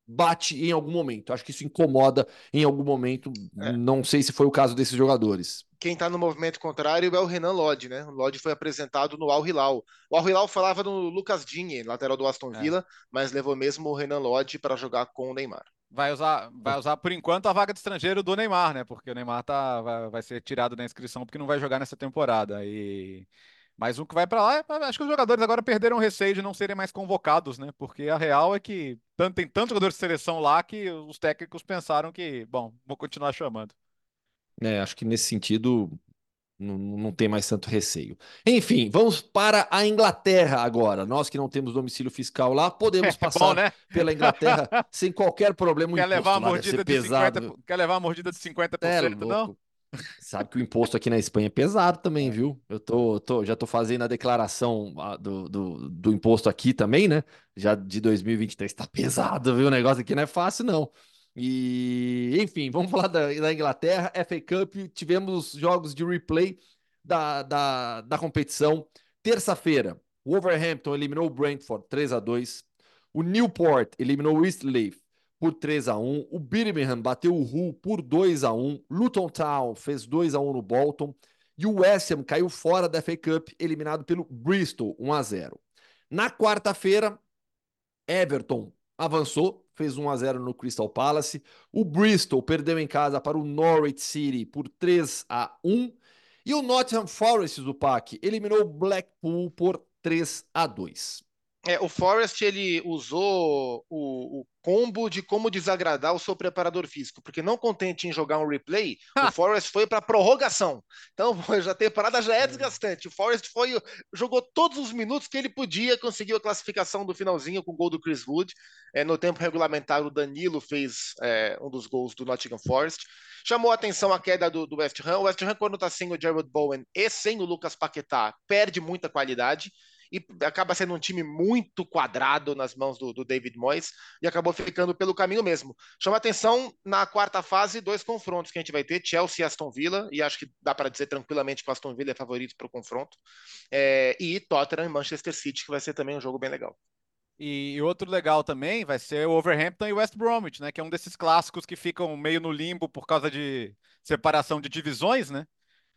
bate em algum momento. Acho que isso incomoda em algum momento. É. Não sei se foi o caso desses jogadores. Quem está no movimento contrário é o Renan Lodge, né? O Lodge foi apresentado no Al Hilal. O Al Hilal falava no Lucas Digne, lateral do Aston é. Villa, é. mas levou mesmo o Renan Lodge para jogar com o Neymar. Vai usar, vai usar por enquanto a vaga de estrangeiro do Neymar, né? Porque o Neymar tá, vai, vai ser tirado da inscrição porque não vai jogar nessa temporada. E mas um que vai para lá, é, acho que os jogadores agora perderam o receio de não serem mais convocados, né? Porque a real é que tem tantos jogadores de seleção lá que os técnicos pensaram que, bom, vou continuar chamando. É, acho que nesse sentido não, não tem mais tanto receio. Enfim, vamos para a Inglaterra agora. Nós que não temos domicílio fiscal lá, podemos passar [LAUGHS] é bom, né? pela Inglaterra [LAUGHS] sem qualquer problema. Quer levar, uma mordida de 50, quer levar uma mordida de 50%, é, não? Sabe que o imposto aqui na Espanha é pesado também, viu? Eu tô, tô já tô fazendo a declaração ah, do, do, do, imposto aqui também, né? Já de 2023 tá pesado, viu? O negócio aqui não é fácil, não. E, enfim, vamos falar da, da Inglaterra, FA Cup, tivemos jogos de replay da, da, da competição. Terça-feira, o Wolverhampton eliminou o Brentford 3 a 2 o Newport eliminou o Eastleigh por 3 a 1 O Birmingham bateu o Hull por 2 a 1 Luton Town fez 2 a 1 no Bolton. E o West Ham caiu fora da FA Cup, eliminado pelo Bristol 1 a 0 Na quarta-feira, Everton avançou, fez 1 a 0 no Crystal Palace. O Bristol perdeu em casa para o Norwich City por 3 a 1. E o Nottingham Forest do PAC eliminou o Blackpool por 3 a 2. É, o Forest ele usou o, o, combo de como desagradar o seu preparador físico, porque não contente em jogar um replay, [LAUGHS] o Forest foi para prorrogação. Então, [LAUGHS] já a temporada já é, é desgastante. O Forest foi jogou todos os minutos que ele podia, conseguiu a classificação do finalzinho com o gol do Chris Wood. É, no tempo regulamentar, o Danilo fez é, um dos gols do Nottingham Forest. Chamou a atenção a queda do, do West Ham. O West Ham, quando está sem o Jared Bowen e sem o Lucas Paquetá, perde muita qualidade e acaba sendo um time muito quadrado nas mãos do, do, David Moyes e acabou ficando pelo caminho mesmo. Chama atenção na quarta fase, dois confrontos que a gente vai ter, Chelsea e Aston Villa, e acho que dá para dizer tranquilamente que o Aston Villa é favorito para o confronto, é, e Tottenham e Manchester City, que vai ser também um jogo bem legal. E outro legal também vai ser o Overhampton e West Bromwich, né? Que é um desses clássicos que ficam meio no limbo por causa de separação de divisões, né?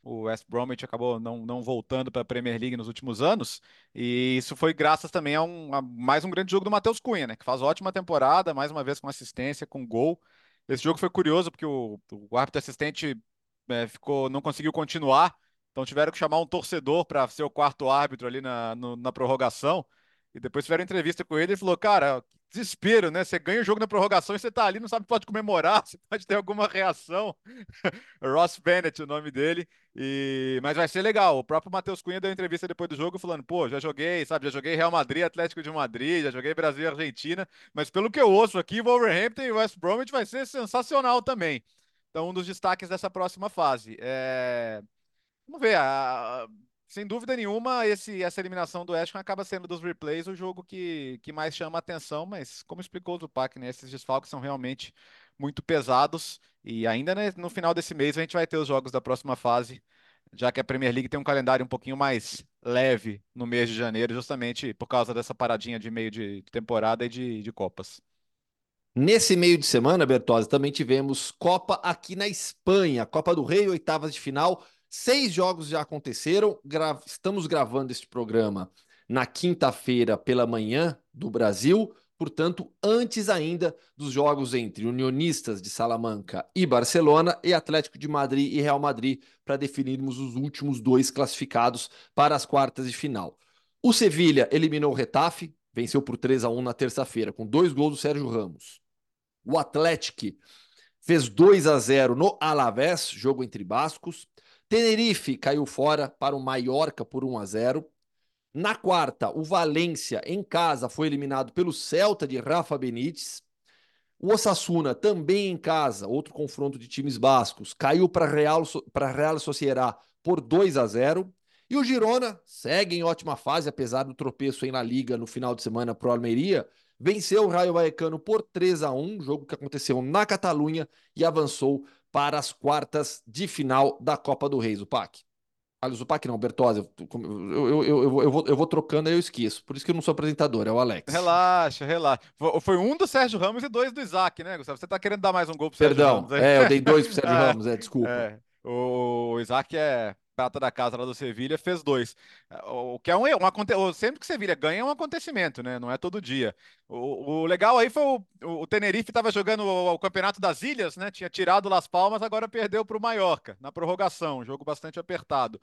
O West Bromwich acabou não, não voltando para a Premier League nos últimos anos, e isso foi graças também a, um, a mais um grande jogo do Matheus Cunha, né? Que faz ótima temporada, mais uma vez com assistência, com gol. Esse jogo foi curioso porque o, o árbitro assistente é, ficou, não conseguiu continuar, então tiveram que chamar um torcedor para ser o quarto árbitro ali na, no, na prorrogação. E depois tiveram entrevista com ele e falou: Cara, desespero, né? Você ganha o jogo na prorrogação e você tá ali, não sabe pode comemorar, [LAUGHS] você pode ter alguma reação. [LAUGHS] Ross Bennett, o nome dele. E... Mas vai ser legal. O próprio Matheus Cunha deu entrevista depois do jogo falando: pô, já joguei, sabe? Já joguei Real Madrid, Atlético de Madrid, já joguei Brasil e Argentina. Mas pelo que eu ouço aqui, Wolverhampton e West Bromwich vai ser sensacional também. Então, um dos destaques dessa próxima fase. É... Vamos ver. A sem dúvida nenhuma, esse, essa eliminação do Ham acaba sendo dos replays o jogo que, que mais chama a atenção, mas como explicou o Zupac, né, esses desfalques são realmente muito pesados e ainda né, no final desse mês a gente vai ter os jogos da próxima fase, já que a Premier League tem um calendário um pouquinho mais leve no mês de janeiro, justamente por causa dessa paradinha de meio de temporada e de, de Copas. Nesse meio de semana, Bertozzi, também tivemos Copa aqui na Espanha, Copa do Rei, oitavas de final. Seis jogos já aconteceram. Gra estamos gravando este programa na quinta-feira pela manhã do Brasil, portanto, antes ainda dos jogos entre Unionistas de Salamanca e Barcelona e Atlético de Madrid e Real Madrid para definirmos os últimos dois classificados para as quartas de final. O Sevilha eliminou o Retafe, venceu por 3 a 1 na terça-feira, com dois gols do Sérgio Ramos. O Atlético fez 2 a 0 no Alavés, jogo entre bascos. Tenerife caiu fora para o Mallorca por 1 a 0. Na quarta, o Valência em casa foi eliminado pelo Celta de Rafa Benítez. O Osasuna também em casa, outro confronto de times bascos, caiu para Real para Real Sociedad por 2 a 0. E o Girona segue em ótima fase, apesar do tropeço aí na Liga no final de semana para o Almeria, venceu o Raio Vallecano por 3 a 1, jogo que aconteceu na Catalunha e avançou para as quartas de final da Copa do Rei, Zupac. Aliás, o Pac não, Bertozzi. Eu, eu, eu, eu, vou, eu vou trocando aí eu esqueço. Por isso que eu não sou apresentador, é o Alex. Relaxa, relaxa. Foi um do Sérgio Ramos e dois do Isaac, né, Gustavo? Você tá querendo dar mais um gol pro Sérgio Perdão, Ramos? Perdão, é, eu dei dois pro [LAUGHS] Sérgio Ramos, é, desculpa. É, o Isaac é prata da casa lá do Sevilha, fez dois. O que é um, um sempre que o Sevilha ganha é um acontecimento, né? Não é todo dia. O, o legal aí foi o, o Tenerife estava jogando o, o, Campeonato das Ilhas, né? Tinha tirado Las Palmas, agora perdeu para o Mallorca na prorrogação, um jogo bastante apertado.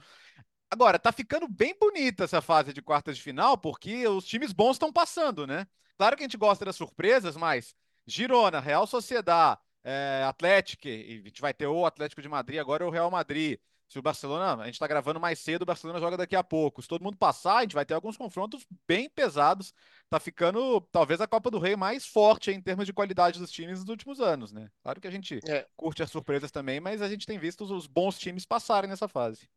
Agora, tá ficando bem bonita essa fase de quartas de final, porque os times bons estão passando, né? Claro que a gente gosta das surpresas, mas Girona, Real Sociedad, é, Atlético, e a gente vai ter o Atlético de Madrid agora o Real Madrid. Se o Barcelona, a gente está gravando mais cedo, o Barcelona joga daqui a pouco. Se todo mundo passar, a gente vai ter alguns confrontos bem pesados. Tá ficando, talvez, a Copa do Rei mais forte em termos de qualidade dos times nos últimos anos, né? Claro que a gente é. curte as surpresas também, mas a gente tem visto os bons times passarem nessa fase.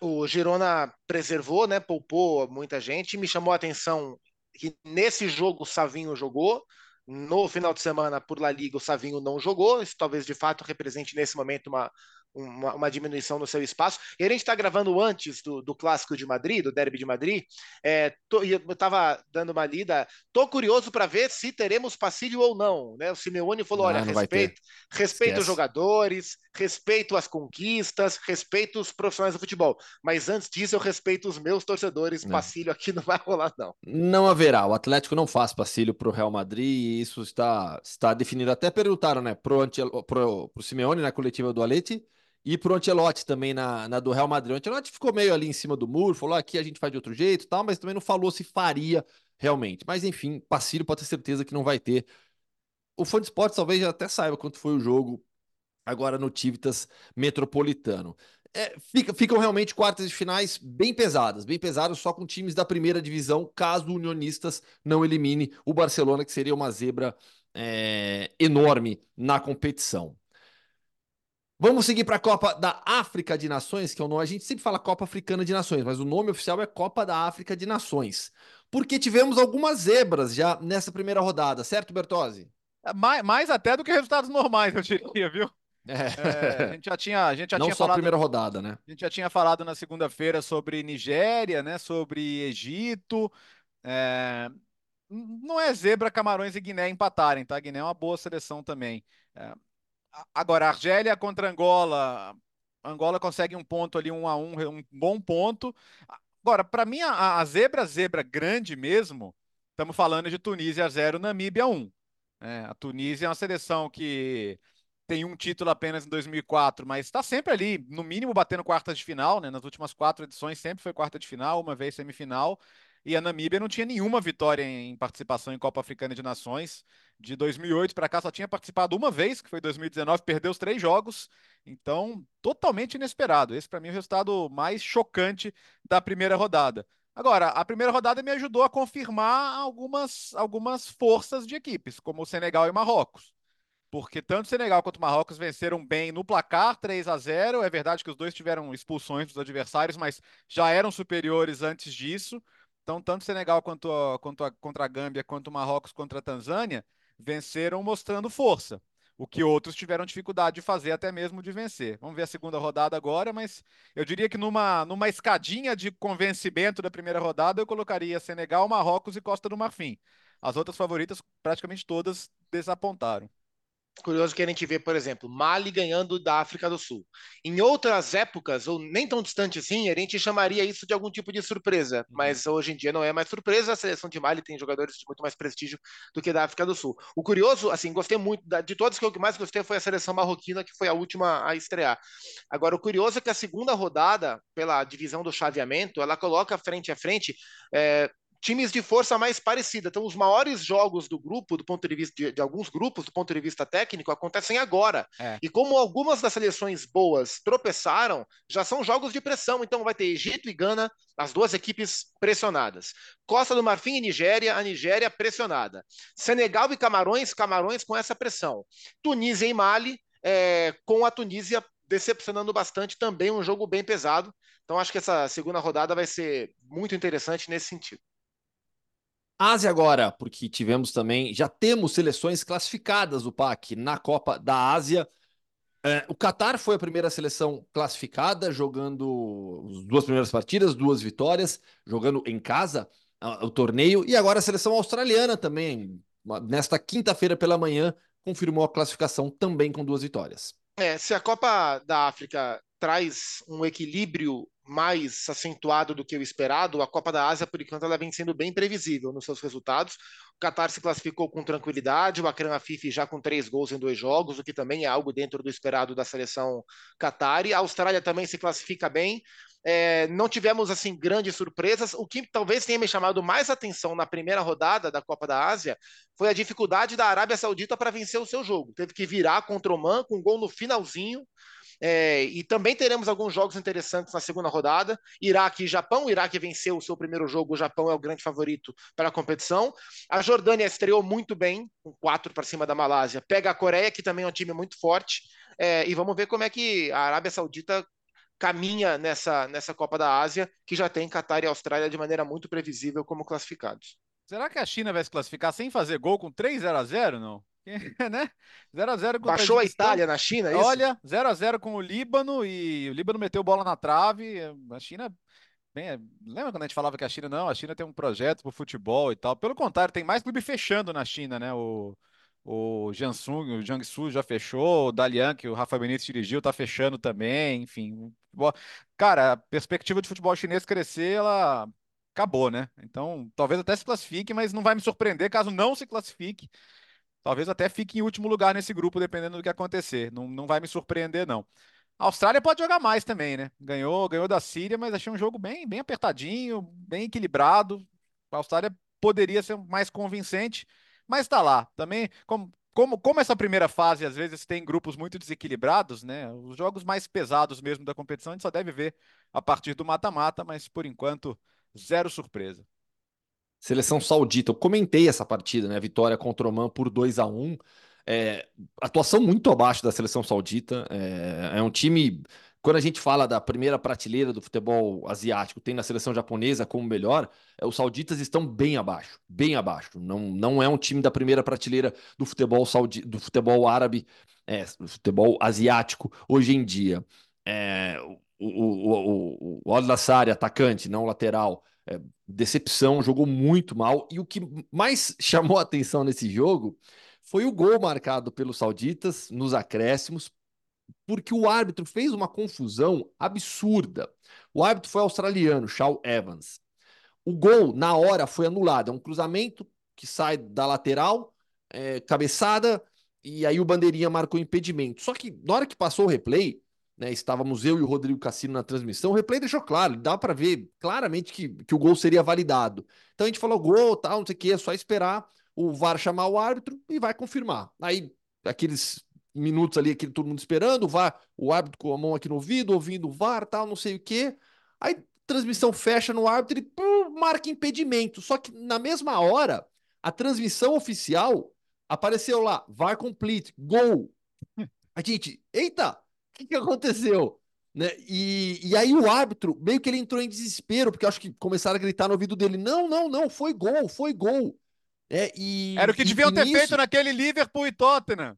O Girona preservou, né? Poupou muita gente. Me chamou a atenção que nesse jogo o Savinho jogou. No final de semana, por La Liga, o Savinho não jogou. Isso talvez de fato represente nesse momento uma, uma, uma, diminuição no seu espaço. E a gente está gravando antes do, do, clássico de Madrid, do Derby de Madrid. É, tô, eu estava dando uma lida. Tô curioso para ver se teremos passilho ou não. Né? O Simeone falou: não, olha, não respeito, respeito os jogadores, respeito as conquistas, respeito os profissionais do futebol. Mas antes disso, eu respeito os meus torcedores. Não. Passilho aqui não vai rolar, não. Não haverá. O Atlético não faz passilho para o Real Madrid e isso está, está definido. Até perguntaram, né, pro, pro, pro Simeone na coletiva do Alete e pro Ancelotti também na, na do Real Madrid. O Ancelotti ficou meio ali em cima do muro, falou aqui a gente faz de outro jeito e tal, mas também não falou se faria realmente. Mas enfim, Pacílio pode ter certeza que não vai ter. O fã de esportes talvez já até saiba quanto foi o jogo agora no Tivitas Metropolitano. É, fica, ficam realmente quartas de finais bem pesadas, bem pesadas, só com times da primeira divisão, caso o Unionistas não elimine o Barcelona, que seria uma zebra é, enorme na competição. Vamos seguir para a Copa da África de Nações, que é o nome. A gente sempre fala Copa Africana de Nações, mas o nome oficial é Copa da África de Nações. Porque tivemos algumas zebras já nessa primeira rodada, certo, Bertozzi? É, mais, mais até do que resultados normais, eu diria, viu? É. É, a gente já tinha, a gente já Não tinha só falado, a primeira rodada, né? A gente já tinha falado na segunda-feira sobre Nigéria, né? Sobre Egito. É, não é zebra Camarões e Guiné empatarem, tá? Guiné é uma boa seleção também. Agora, Argélia contra Angola. Angola consegue um ponto ali, um a um, um bom ponto. Agora, para mim, a, a, zebra, zebra grande mesmo, estamos falando de Tunísia 0, Namíbia 1. É, a Tunísia é uma seleção que tem um título apenas em 2004, mas está sempre ali, no mínimo, batendo quartas de final, né? Nas últimas quatro edições sempre foi quarta de final, uma vez semifinal. E a Namíbia não tinha nenhuma vitória em participação em Copa Africana de Nações. De 2008 para cá só tinha participado uma vez, que foi 2019, perdeu os três jogos. Então, totalmente inesperado. Esse para mim é o resultado mais chocante da primeira rodada. Agora, a primeira rodada me ajudou a confirmar algumas, algumas forças de equipes, como o Senegal e Marrocos. Porque tanto Senegal quanto Marrocos venceram bem no placar 3 a 0. É verdade que os dois tiveram expulsões dos adversários, mas já eram superiores antes disso. Então, tanto Senegal quanto, quanto a, contra a Gâmbia, quanto Marrocos contra a Tanzânia venceram mostrando força, o que outros tiveram dificuldade de fazer, até mesmo de vencer. Vamos ver a segunda rodada agora, mas eu diria que numa, numa escadinha de convencimento da primeira rodada, eu colocaria Senegal, Marrocos e Costa do Marfim. As outras favoritas, praticamente todas, desapontaram curioso que a gente vê, por exemplo, Mali ganhando da África do Sul. Em outras épocas, ou nem tão distante assim, a gente chamaria isso de algum tipo de surpresa, uhum. mas hoje em dia não é mais surpresa. A seleção de Mali tem jogadores de muito mais prestígio do que da África do Sul. O curioso, assim, gostei muito, de todos que eu mais gostei foi a seleção marroquina, que foi a última a estrear. Agora, o curioso é que a segunda rodada, pela divisão do chaveamento, ela coloca frente a frente é, times de força mais parecida. Então, os maiores jogos do grupo, do ponto de vista de, de alguns grupos, do ponto de vista técnico, acontecem agora. É. E como algumas das seleções boas tropeçaram, já são jogos de pressão. Então, vai ter Egito e Gana, as duas equipes pressionadas. Costa do Marfim e Nigéria, a Nigéria pressionada. Senegal e Camarões, Camarões com essa pressão. Tunísia e Mali, é, com a Tunísia decepcionando bastante, também um jogo bem pesado. Então, acho que essa segunda rodada vai ser muito interessante nesse sentido. Ásia agora, porque tivemos também, já temos seleções classificadas do PAC na Copa da Ásia. É, o Qatar foi a primeira seleção classificada, jogando as duas primeiras partidas, duas vitórias, jogando em casa o torneio, e agora a seleção australiana também, nesta quinta-feira pela manhã, confirmou a classificação também com duas vitórias. É, se a Copa da África traz um equilíbrio mais acentuado do que o esperado, a Copa da Ásia, por enquanto, ela vem sendo bem previsível nos seus resultados. O Qatar se classificou com tranquilidade, o Akram Afifi já com três gols em dois jogos, o que também é algo dentro do esperado da seleção Qatar. A Austrália também se classifica bem. É, não tivemos assim grandes surpresas. O que talvez tenha me chamado mais atenção na primeira rodada da Copa da Ásia foi a dificuldade da Arábia Saudita para vencer o seu jogo. Teve que virar contra o Oman com um gol no finalzinho é, e também teremos alguns jogos interessantes na segunda rodada. Iraque e Japão. O Iraque venceu o seu primeiro jogo. O Japão é o grande favorito para a competição. A Jordânia estreou muito bem, com quatro para cima da Malásia. Pega a Coreia, que também é um time muito forte. É, e vamos ver como é que a Arábia Saudita caminha nessa, nessa Copa da Ásia, que já tem Catar e Austrália de maneira muito previsível como classificados. Será que a China vai se classificar sem fazer gol com 3 0 a 0 não? [LAUGHS] né? 0x0 com Baixou a Itália na China, é Olha, 0x0 com o Líbano e o Líbano meteu bola na trave. A China. Bem, lembra quando a gente falava que a China não? A China tem um projeto para o futebol e tal. Pelo contrário, tem mais clube fechando na China, né? O, o Jansung, o Jiangsu já fechou, o Dalian, que o Rafa Benítez dirigiu, tá fechando também, enfim. Cara, a perspectiva de futebol chinês crescer, ela acabou, né? Então, talvez até se classifique, mas não vai me surpreender caso não se classifique. Talvez até fique em último lugar nesse grupo, dependendo do que acontecer. Não, não vai me surpreender, não. A Austrália pode jogar mais também, né? Ganhou, ganhou da Síria, mas achei um jogo bem, bem apertadinho, bem equilibrado. A Austrália poderia ser mais convincente, mas está lá. Também, como, como, como essa primeira fase às vezes tem grupos muito desequilibrados, né? Os jogos mais pesados mesmo da competição a gente só deve ver a partir do mata-mata, mas por enquanto, zero surpresa. Seleção saudita. Eu comentei essa partida, né? Vitória contra o Oman por 2 a 1 é, Atuação muito abaixo da seleção saudita. É, é, um time. Quando a gente fala da primeira prateleira do futebol asiático, tem na seleção japonesa como melhor, é, os sauditas estão bem abaixo, bem abaixo. Não, não é um time da primeira prateleira do futebol saudi, do futebol árabe, é, do futebol asiático hoje em dia. É, o, o, o, o atacante, não lateral, é, decepção, jogou muito mal. E o que mais [LAUGHS] chamou a atenção nesse jogo foi o gol marcado pelos sauditas nos acréscimos, porque o árbitro fez uma confusão absurda. O árbitro foi australiano, Shaw Evans. O gol, na hora, foi anulado. É um cruzamento que sai da lateral, é, cabeçada, e aí o bandeirinha marcou impedimento. Só que na hora que passou o replay, né, estávamos eu e o Rodrigo Cassino na transmissão, o replay deixou claro, dá para ver claramente que, que o gol seria validado. Então a gente falou gol, tal, não sei o que, é só esperar o VAR chamar o árbitro e vai confirmar. Aí, aqueles minutos ali, aquele todo mundo esperando, o VAR, o árbitro com a mão aqui no ouvido, ouvindo o VAR, tal, não sei o que. Aí transmissão fecha no árbitro e pum, marca impedimento. Só que na mesma hora, a transmissão oficial apareceu lá, VAR complete, gol. A gente, eita, que, que aconteceu? Né? E, e aí o árbitro, meio que ele entrou em desespero, porque acho que começaram a gritar no ouvido dele: não, não, não, foi gol, foi gol. É, e, Era o que deviam ter nisso... feito naquele Liverpool e Tottenham.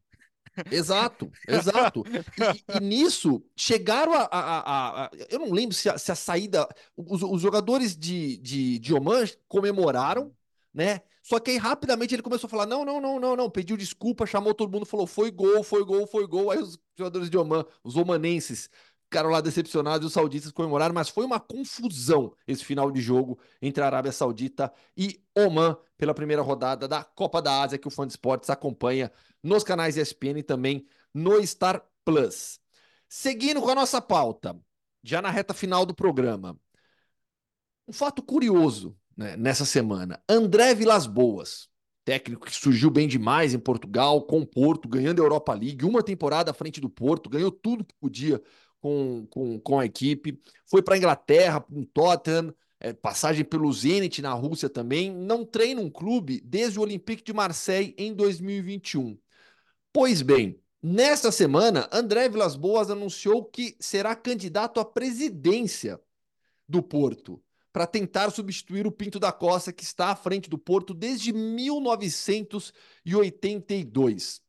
Exato, exato. E, e, nisso chegaram a, a, a, a, Eu não lembro se a, se saída. Os, os, jogadores de, de, de Oman comemoraram, né? Só que aí rapidamente ele começou a falar: não, não, não, não, não, pediu desculpa, chamou todo mundo, falou: foi gol, foi gol, foi gol. Aí os jogadores de Oman, os omanenses, ficaram lá decepcionados e os sauditas comemoraram, mas foi uma confusão esse final de jogo entre a Arábia Saudita e Oman pela primeira rodada da Copa da Ásia que o Fã de Esportes acompanha nos canais ESPN e também no Star Plus. Seguindo com a nossa pauta, já na reta final do programa. Um fato curioso né, nessa semana. André Vilas Boas, técnico que surgiu bem demais em Portugal, com o Porto, ganhando a Europa League, uma temporada à frente do Porto, ganhou tudo que podia com, com, com a equipe, foi para a Inglaterra, para o Tottenham, é, passagem pelo Zenit na Rússia também, não treina um clube desde o Olympique de Marseille em 2021. Pois bem, nesta semana, André Vilas Boas anunciou que será candidato à presidência do Porto para tentar substituir o Pinto da Costa, que está à frente do Porto desde 1982.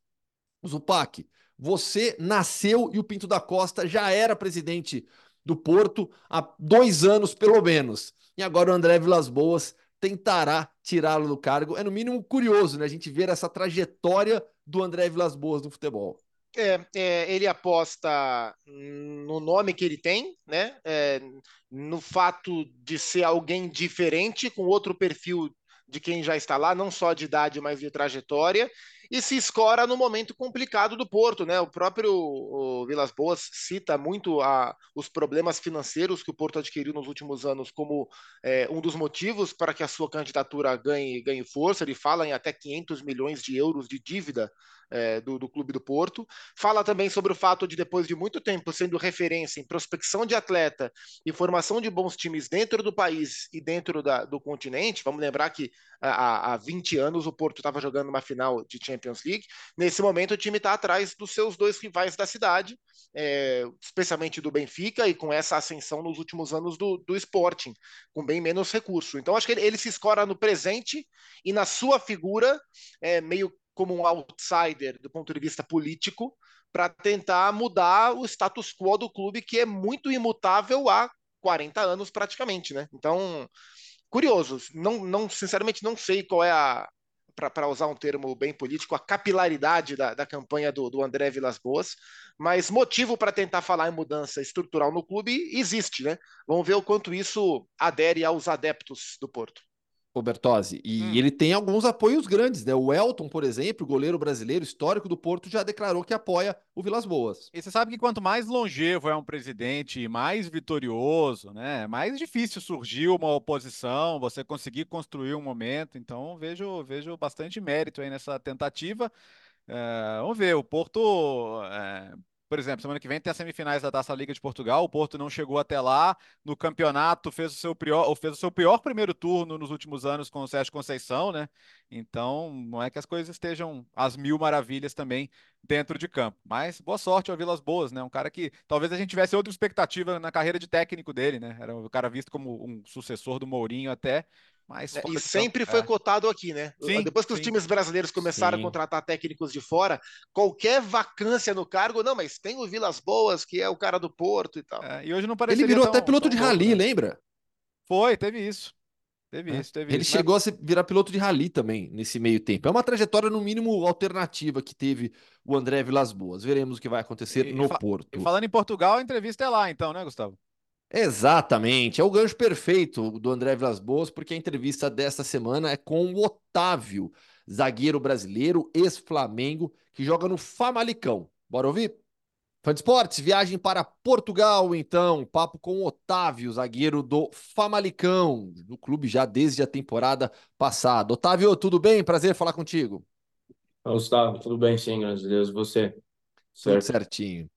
Zupac, você nasceu e o Pinto da Costa já era presidente do Porto há dois anos, pelo menos. E agora o André Vilas Boas tentará tirá-lo do cargo. É no mínimo curioso, né? A gente ver essa trajetória do André Vilas Boas no futebol. É, é, ele aposta no nome que ele tem, né? É, no fato de ser alguém diferente, com outro perfil de quem já está lá, não só de idade, mas de trajetória, e se escora no momento complicado do Porto, né? O próprio o Vilas Boas cita muito a, os problemas financeiros que o Porto adquiriu nos últimos anos como é, um dos motivos para que a sua candidatura ganhe, ganhe força. Ele fala em até 500 milhões de euros de dívida é, do, do, Clube do Porto. Fala também sobre o fato de, depois de muito tempo sendo referência em prospecção de atleta e formação de bons times dentro do país e dentro da, do continente, vamos lembrar que há, há 20 anos o Porto estava jogando uma final de Champions League. Nesse momento, o time está atrás dos seus dois rivais da cidade, é, especialmente do Benfica, e com essa ascensão nos últimos anos do, do Sporting, com bem menos recurso. Então, acho que ele, ele se escora no presente e na sua figura, é, meio como um outsider do ponto de vista político para tentar mudar o status quo do clube que é muito imutável há 40 anos praticamente, né? Então, curioso, não, não sinceramente não sei qual é a para usar um termo bem político, a capilaridade da, da campanha do, do André Vilas Boas, mas motivo para tentar falar em mudança estrutural no clube existe, né? Vamos ver o quanto isso adere aos adeptos do Porto o Bertozzi. E hum. ele tem alguns apoios grandes, né? O Elton, por exemplo, goleiro brasileiro histórico do Porto, já declarou que apoia o Vilas Boas. E você sabe que quanto mais longevo é um presidente, mais vitorioso, né? Mais difícil surgir uma oposição, você conseguir construir um momento. Então, vejo, vejo bastante mérito aí nessa tentativa. É, vamos ver, o Porto é, por exemplo, semana que vem tem as semifinais da Taça Liga de Portugal. O Porto não chegou até lá. No campeonato fez o seu pior, fez o seu pior primeiro turno nos últimos anos com o Sérgio Conceição, né? Então, não é que as coisas estejam às mil maravilhas também dentro de campo. Mas boa sorte ao Vilas Boas, né? Um cara que talvez a gente tivesse outra expectativa na carreira de técnico dele, né? Era um cara visto como um sucessor do Mourinho até. Mas é, e sempre foi é. cotado aqui, né? Sim, Depois que sim. os times brasileiros começaram sim. a contratar técnicos de fora, qualquer vacância no cargo, não, mas tem o Vilas Boas, que é o cara do Porto e tal. É, e hoje não parece Ele virou tão, até piloto de rally, né? lembra? Foi, teve isso. Teve é. isso, teve Ele isso. chegou mas... a virar piloto de rally também nesse meio tempo. É uma trajetória, no mínimo, alternativa que teve o André Vilas Boas. Veremos o que vai acontecer e, no fa Porto. E falando em Portugal, a entrevista é lá, então, né, Gustavo? Exatamente, é o gancho perfeito do André Vilas Boas, porque a entrevista desta semana é com o Otávio, zagueiro brasileiro, ex-Flamengo, que joga no Famalicão. Bora ouvir? Fã de esportes, viagem para Portugal, então. Papo com o Otávio, zagueiro do Famalicão, no clube já desde a temporada passada. Otávio, tudo bem? Prazer falar contigo. Gustavo, tudo bem, sim, graças a Deus. Você? Certo. Tudo certinho.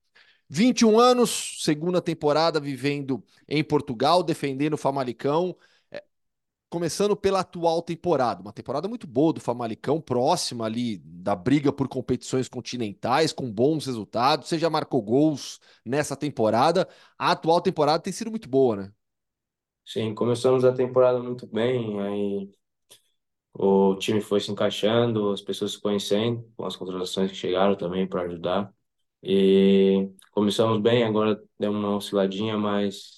21 anos, segunda temporada vivendo em Portugal, defendendo o Famalicão. É, começando pela atual temporada, uma temporada muito boa do Famalicão, próxima ali da briga por competições continentais, com bons resultados. Você já marcou gols nessa temporada. A atual temporada tem sido muito boa, né? Sim, começamos a temporada muito bem, aí o time foi se encaixando, as pessoas se conhecendo, com as contratações que chegaram também para ajudar. E começamos bem, agora deu uma osciladinha, mas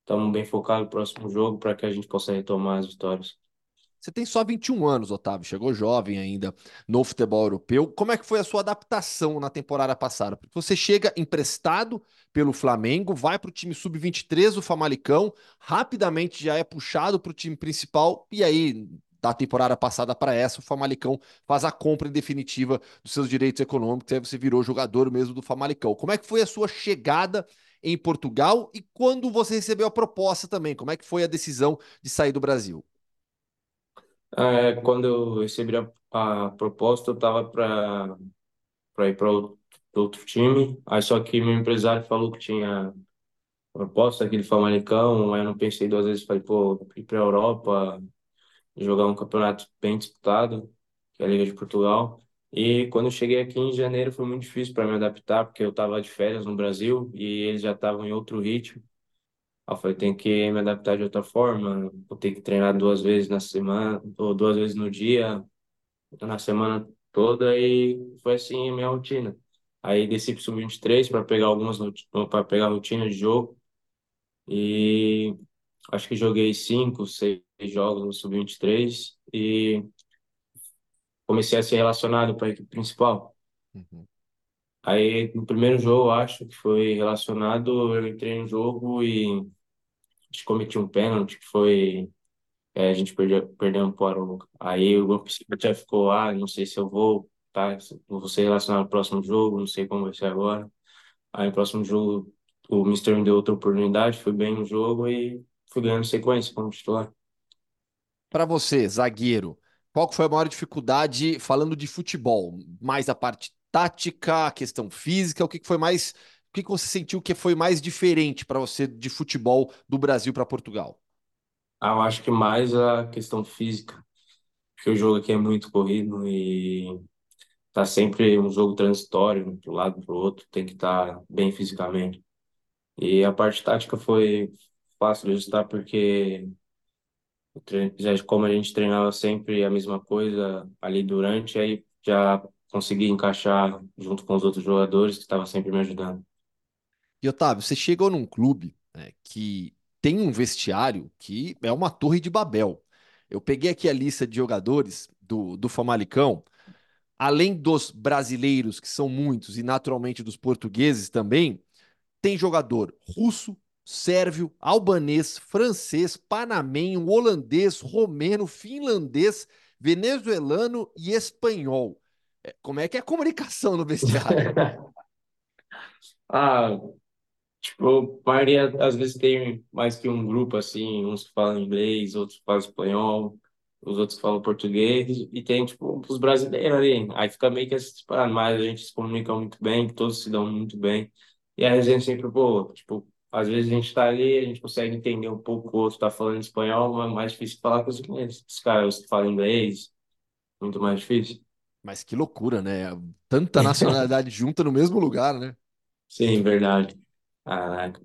estamos bem focados no próximo jogo para que a gente possa retomar as vitórias. Você tem só 21 anos, Otávio, chegou jovem ainda no futebol europeu. Como é que foi a sua adaptação na temporada passada? Porque você chega emprestado pelo Flamengo, vai para o time sub-23 do Famalicão, rapidamente já é puxado para o time principal e aí da temporada passada para essa, o Famalicão faz a compra definitiva dos seus direitos econômicos, aí você virou jogador mesmo do Famalicão. Como é que foi a sua chegada em Portugal e quando você recebeu a proposta também? Como é que foi a decisão de sair do Brasil? É, quando eu recebi a, a proposta, eu estava para ir para outro time, aí só que meu empresário falou que tinha proposta aqui do Famalicão, aí eu não pensei duas vezes, falei, pô, ir para a Europa, jogar um campeonato bem disputado, que é a Liga de Portugal. E quando eu cheguei aqui em janeiro foi muito difícil para me adaptar, porque eu estava de férias no Brasil e eles já estavam em outro ritmo. Eu falei, tem que me adaptar de outra forma, vou ter que treinar duas vezes na semana, ou duas vezes no dia, na semana toda, e foi assim a minha rotina. Aí desci pro sub-23 para pegar algumas para pegar rotina de jogo e acho que joguei cinco, seis jogos no sub-23 e comecei a ser relacionado para a equipe principal. Uhum. Aí no primeiro jogo, acho que foi relacionado, eu entrei no jogo e a gente cometi um pênalti que foi é, a gente perdeu, perdeu um para Aí o grupo já ficou, ah, não sei se eu vou, tá? Vou ser relacionado ao próximo jogo, não sei como vai ser agora. Aí no próximo jogo o Mister me deu outra oportunidade, fui bem no jogo e fui ganhando sequência como titular. Para você, zagueiro, qual foi a maior dificuldade falando de futebol? Mais a parte tática, a questão física, o que foi mais, o que você sentiu que foi mais diferente para você de futebol do Brasil para Portugal? Ah, eu acho que mais a questão física, porque o jogo aqui é muito corrido e tá sempre um jogo transitório, de um lado para o outro, tem que estar bem fisicamente. E a parte tática foi fácil de ajustar porque já como a gente treinava sempre a mesma coisa ali durante, aí já consegui encaixar junto com os outros jogadores que estavam sempre me ajudando. E Otávio, você chegou num clube, né, que tem um vestiário que é uma torre de Babel. Eu peguei aqui a lista de jogadores do, do Famalicão, além dos brasileiros, que são muitos, e naturalmente dos portugueses também, tem jogador russo, sérvio, albanês, francês, panamenho, holandês, romeno, finlandês, venezuelano e espanhol. É, Como é que é a comunicação no vestiário? [LAUGHS] Ah, Tipo, a maioria às vezes tem mais que um grupo assim, uns que falam inglês, outros falam espanhol, os outros falam português, e tem tipo os brasileiros ali. Aí fica meio que esse separado, mas a gente se comunica muito bem, todos se dão muito bem. E a gente sempre, pô, tipo, às vezes a gente tá ali, a gente consegue entender um pouco o outro tá falando espanhol, mas é mais difícil falar com os ingleses. Os caras que falam inglês, muito mais difícil. Mas que loucura, né? Tanta nacionalidade [LAUGHS] junta no mesmo lugar, né? Sim, verdade. Caraca.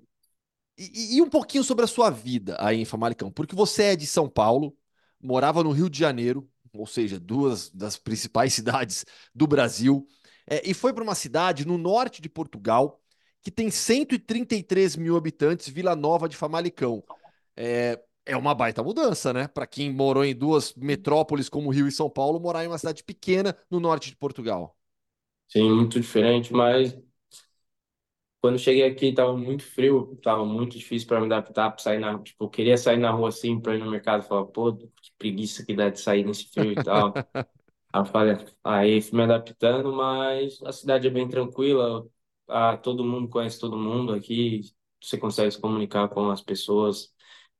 E, e um pouquinho sobre a sua vida aí em Famalicão, porque você é de São Paulo, morava no Rio de Janeiro, ou seja, duas das principais [LAUGHS] cidades do Brasil, é, e foi para uma cidade no norte de Portugal que tem 133 mil habitantes, Vila Nova de Famalicão. É, é uma baita mudança, né? Para quem morou em duas metrópoles como Rio e São Paulo, morar em uma cidade pequena no norte de Portugal. Sim, muito diferente, mas Quando cheguei aqui, tava muito frio, tava muito difícil para me adaptar, para sair na, tipo, eu queria sair na rua assim, para ir no mercado, e falar, pô, que preguiça que dá de sair nesse frio e tal. [LAUGHS] Aí, eu falei, aí fui me adaptando, mas a cidade é bem tranquila, ah, todo mundo conhece todo mundo aqui, você consegue se comunicar com as pessoas,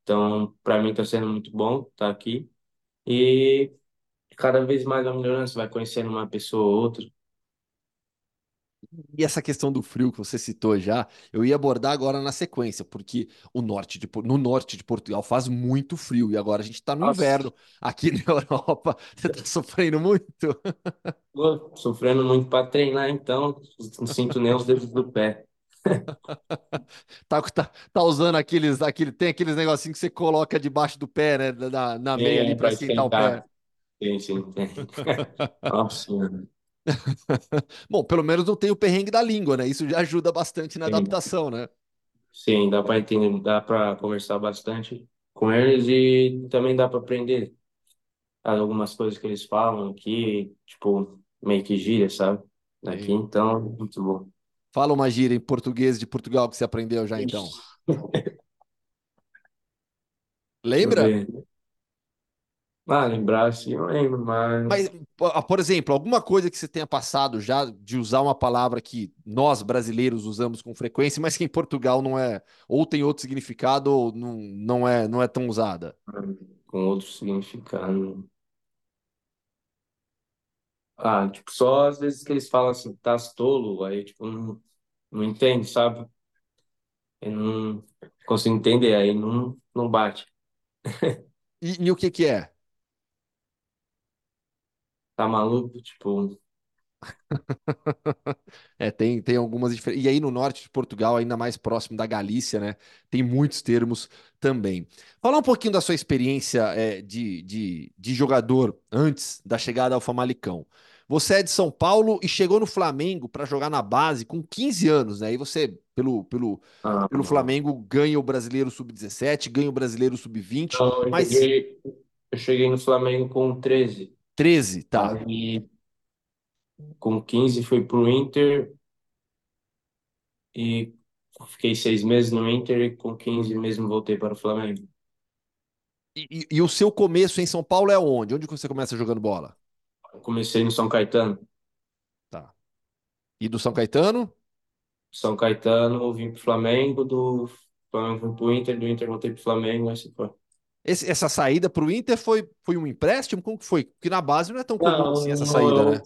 então, para mim está sendo muito bom estar aqui e cada vez mais vai melhorando, você vai conhecendo uma pessoa ou outra. E essa questão do frio que você citou já, eu ia abordar agora na sequência, porque o norte de, no norte de Portugal faz muito frio e agora a gente está no Nossa, inverno. Aqui na [LAUGHS] Europa, você está sofrendo muito. tô sofrendo muito para treinar, então não sinto nem os dedos do pé. [LAUGHS] Tá, tá, tá usando aqueles, aquele, tem aqueles negocinhos que você coloca debaixo do pé, né? Na, na meia ali É, para para esquentar o pé. Sim, sim, tem. [LAUGHS] Nossa, [LAUGHS] Bom, pelo menos não tem o perrengue da língua, né? Isso já ajuda bastante na sim, adaptação, né? sim, dá para entender, dá para conversar bastante com eles e também dá para aprender algumas coisas que eles falam aqui, tipo, meio que gíria, sabe? Aqui, Sei. então, muito bom. Fala uma gíria em português de Portugal que você aprendeu já então. [LAUGHS] Lembra? Ah, lembrar assim, eu lembro, Mas, mas por exemplo, alguma coisa que você tenha passado já de usar uma palavra que nós brasileiros usamos com frequência, mas que em Portugal não é, ou tem outro significado, ou não, não é, não é tão usada. com outro significado. Ah, tipo, só às vezes que eles falam assim, tá tolo, aí, tipo, não, não entende, sabe? Eu não consigo entender, aí não, não bate. E, e o que que é? Tá maluco? Tipo, [LAUGHS] É, tem, tem algumas diferenças. E aí no norte de Portugal, ainda mais próximo da Galícia, né? Tem muitos termos também. Falar um pouquinho da sua experiência é, de, de, de jogador antes da chegada ao Famalicão. Você é de São Paulo e chegou no Flamengo para jogar na base com 15 anos, né? Aí você, pelo, pelo, Ah, pelo Flamengo, ganha o Brasileiro Sub-17, ganha o Brasileiro Sub-20, então, eu mas cheguei, eu cheguei no Flamengo com 13. 13, tá. Aí com 15 fui pro Inter e fiquei seis meses no Inter e com 15 mesmo voltei para o Flamengo. E, e- e o seu começo em São Paulo é onde? Onde você começa jogando bola? Eu comecei no São Caetano. Tá. E do São Caetano? São Caetano, vim pro Flamengo, do Flamengo fui pro Inter, do Inter voltei pro Flamengo, assim foi. Esse- essa saída para o Inter foi, foi um empréstimo? Como que foi? Porque na base não é tão comum assim essa Não, saída, né?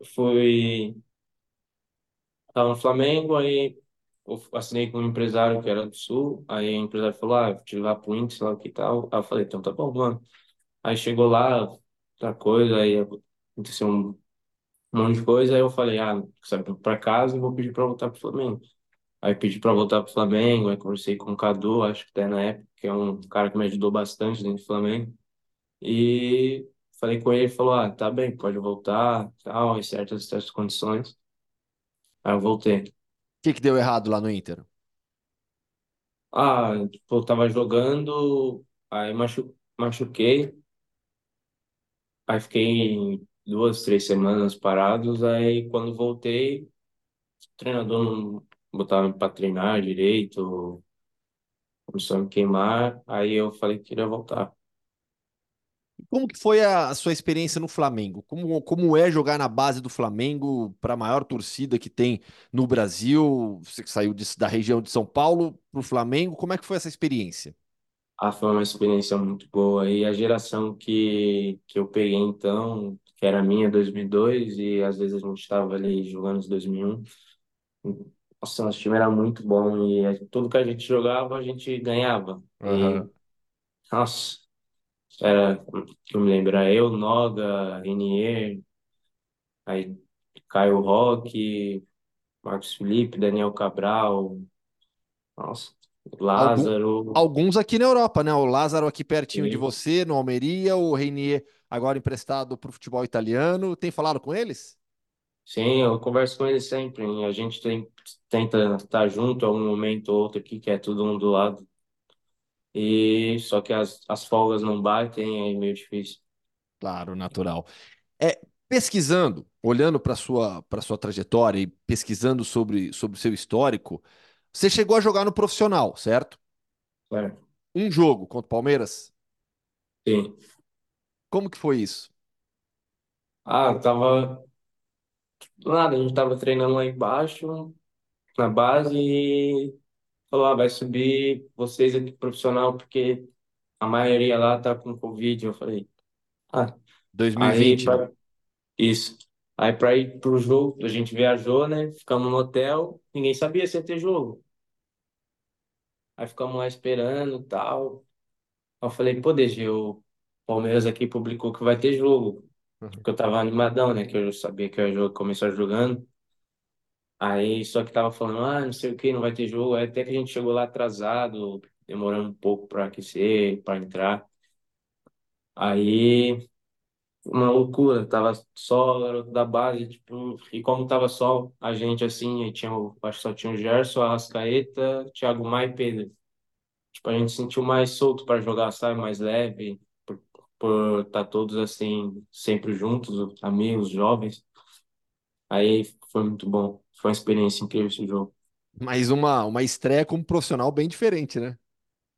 eu fui. Tava no Flamengo, aí eu assinei com um empresário que era do Sul, aí o empresário falou, ah, vou te levar pro Inter, sei lá o que tal. Aí eu falei, então tá bom, mano. Aí chegou lá, outra coisa, aí aconteceu um monte de coisa, aí eu falei, ah, sabe, pra casa e vou pedir pra voltar pro Flamengo. Aí pedi pra voltar pro Flamengo, aí conversei com o Cadu, acho que até na época, que é um cara que me ajudou bastante dentro do Flamengo. E falei com ele, ele falou, ah, tá bem, pode voltar, tal, em certas, certas condições. Aí eu voltei. O que que deu errado lá no Inter? Ah, tipo, eu tava jogando, aí machu machuquei, aí fiquei duas, três semanas parados, aí quando voltei, o treinador não botava pra treinar direito, começou a me queimar, aí eu falei que queria voltar. Como que foi a, a sua experiência no Flamengo? Como, como é jogar na base do Flamengo para a maior torcida que tem no Brasil? Você que saiu de- da região de São Paulo para o Flamengo, como é que foi essa experiência? Ah, foi uma experiência muito boa. E a geração que, que eu peguei então, que era minha, 2002, e às vezes a gente estava ali jogando os 2001. Nossa, nosso time era muito bom e a- tudo que a gente jogava, a gente ganhava. E, Aham. nossa, era, que eu me lembro, era eu, Noga, Renier, aí Caio Roque, Marcos Felipe, Daniel Cabral, nossa, Algum- Lázaro. alguns aqui na Europa, né? O Lázaro aqui pertinho de Sim. você, no Almeria, o Reinier agora emprestado para o futebol italiano. Tem falado com eles? Sim, eu converso com ele sempre. e A gente tem, tenta estar junto a um momento ou outro aqui, que é todo um do lado. E só que as, as folgas não batem, é meio difícil. Claro, natural. É, pesquisando, olhando para sua para sua trajetória e pesquisando sobre sobre o seu histórico, você chegou a jogar no profissional, certo? Certo? Um jogo contra o Palmeiras. Sim. Como que foi isso? Ah, tava. Nada, a gente tava treinando lá embaixo, na base, e falou: ah, vai subir vocês aqui profissional, porque a maioria lá tá com Covid. Eu falei: ah, aí 2020, né? pra... isso. Aí pra ir pro jogo, a gente viajou, né? Ficamos no hotel, ninguém sabia se ia ter jogo. Aí ficamos lá esperando e tal. Aí eu falei, pô, DG, o Palmeiras aqui publicou que vai ter jogo. Uhum. Porque eu tava animadão, né? Que eu sabia que eu ia jogar, começar jogando. Aí só que tava falando, ah, não sei o que, não vai ter jogo. Aí até que a gente chegou lá atrasado, demorando um pouco pra aquecer, pra entrar. Aí, uma loucura, tava só o garoto da base, tipo, e como tava só a gente assim, aí tinha, o- acho que só tinha o Gerson, a Arrascaeta, Thiago Maia e Pedro. Tipo, a gente se sentiu mais solto para jogar, sabe? Mais leve, por, estar todos assim, sempre juntos, os amigos, jovens. Aí foi muito bom. Foi uma experiência incrível esse jogo. Mas uma uma estreia como profissional bem diferente, né?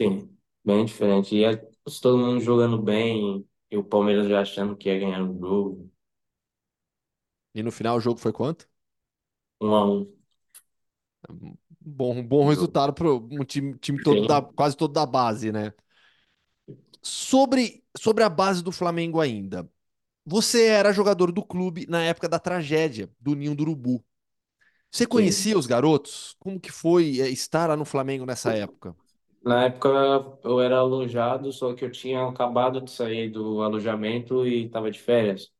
Sim, bem diferente. E é, todo mundo jogando bem, e o Palmeiras já achando que ia ganhar o jogo. E no final o jogo foi quanto? Um a um. Bom, bom resultado para um time, time todo da, quase todo da base, né? Sobre, sobre a base do Flamengo ainda. Você era jogador do clube na época da tragédia do Ninho do Urubu. Você sim. conhecia os garotos? Como que foi eh, estar lá no Flamengo nessa época? Na época eu era alojado, só que eu tinha acabado de sair do alojamento e estava de férias.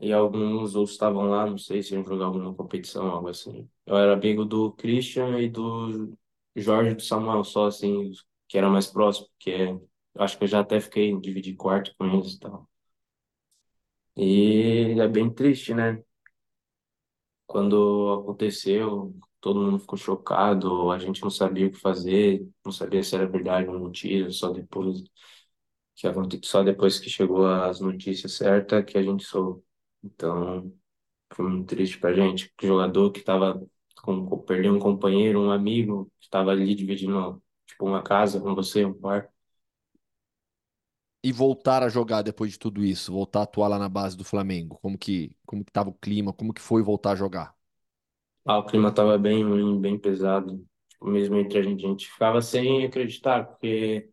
E alguns outros estavam lá, não sei se iam jogar alguma competição, algo assim. Eu era amigo do Christian e do Jorge do Samuel, só assim, que era mais próximo, porque acho que eu já até fiquei dividir quarto com eles e tal. E é bem triste, né? Quando aconteceu, todo mundo ficou chocado, a gente não sabia o que fazer, não sabia se era verdade ou mentira, só depois que só depois que chegou as notícias certas que a gente soube. Então, foi muito triste pra gente, o jogador que estava com perdeu um companheiro, um amigo, que estava ali dividindo tipo uma casa com você, um quarto. E voltar a jogar depois de tudo isso, voltar a atuar lá na base do Flamengo, como que, como que tava o clima, como que foi voltar a jogar? Ah, o clima tava bem ruim, bem pesado. Tipo, mesmo entre a gente, a gente ficava sem acreditar, porque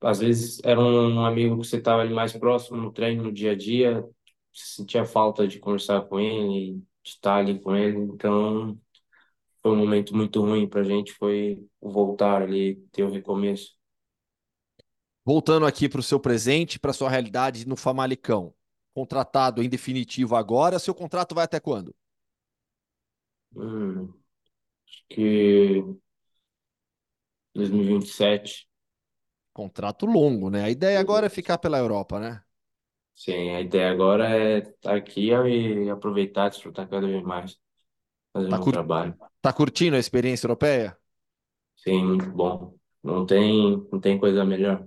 às vezes era um amigo que você tava ali mais próximo no treino, no dia a dia, sentia falta de conversar com ele, de estar ali com ele. Então, foi um momento muito ruim pra gente, foi voltar ali, ter o recomeço. Voltando aqui para o seu presente, para sua realidade no Famalicão. Contratado em definitivo agora, seu contrato vai até quando? Hum, acho que 2027, Contrato longo, né? A ideia agora é ficar pela Europa, né? sim, a ideia agora é estar aqui e aproveitar, desfrutar cada vez mais, fazer Tá, meu cur... trabalho. tá curtindo a experiência europeia? Sim, muito bom. Não tem, não tem coisa melhor.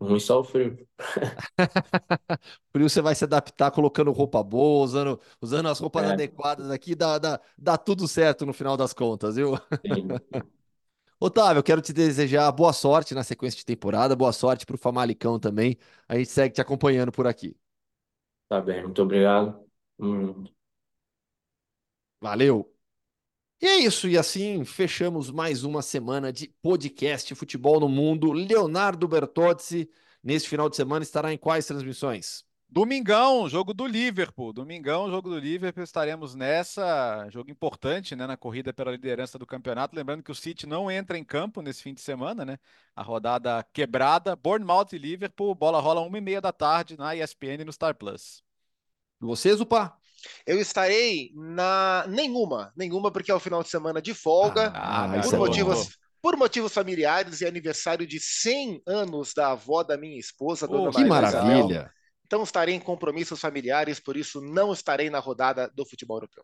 Ruim só o frio. [LAUGHS] Isso você vai se adaptar colocando roupa boa, usando, usando as roupas É, adequadas aqui, dá, dá, dá tudo certo no final das contas, viu? sim. [LAUGHS] Otávio, eu quero te desejar boa sorte na sequência de temporada, boa sorte para o Famalicão também. A gente segue te acompanhando por aqui. Tá bem, muito obrigado. Hum, Valeu! E é isso, e assim fechamos mais uma semana de podcast Futebol no Mundo. Leonardo Bertozzi, neste final de semana, estará em quais transmissões? Domingão, jogo do Liverpool. Domingão, jogo do Liverpool. Estaremos nessa. Jogo importante, né? Na corrida pela liderança do campeonato. Lembrando que o City não entra em campo nesse fim de semana, né? A rodada quebrada. Bournemouth e Liverpool. Bola rola uma e meia da tarde na ESPN e no Star Plus. Você, Zupa? Eu estarei na nenhuma, nenhuma, porque é o final de semana de folga, Ah, Ah, isso por é bom. motivos, por motivos familiares e aniversário de 100 anos da avó da minha esposa, Dona Oh, Que Maria Isabel. maravilha! Então estarei em compromissos familiares, por isso não estarei na rodada do futebol europeu.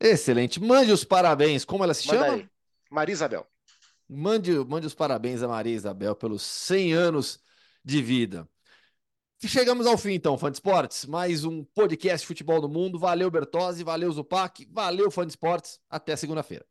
Excelente. Mande os parabéns. Como ela se chama? Mandarei. Maria Isabel. Mande, mande os parabéns a Maria Isabel pelos 100 anos de vida. Chegamos ao fim, então, Fã de Esportes. Mais um podcast Futebol do Mundo. Valeu, Bertozzi. Valeu, Zupac. Valeu, Fã de Esportes. Até segunda-feira.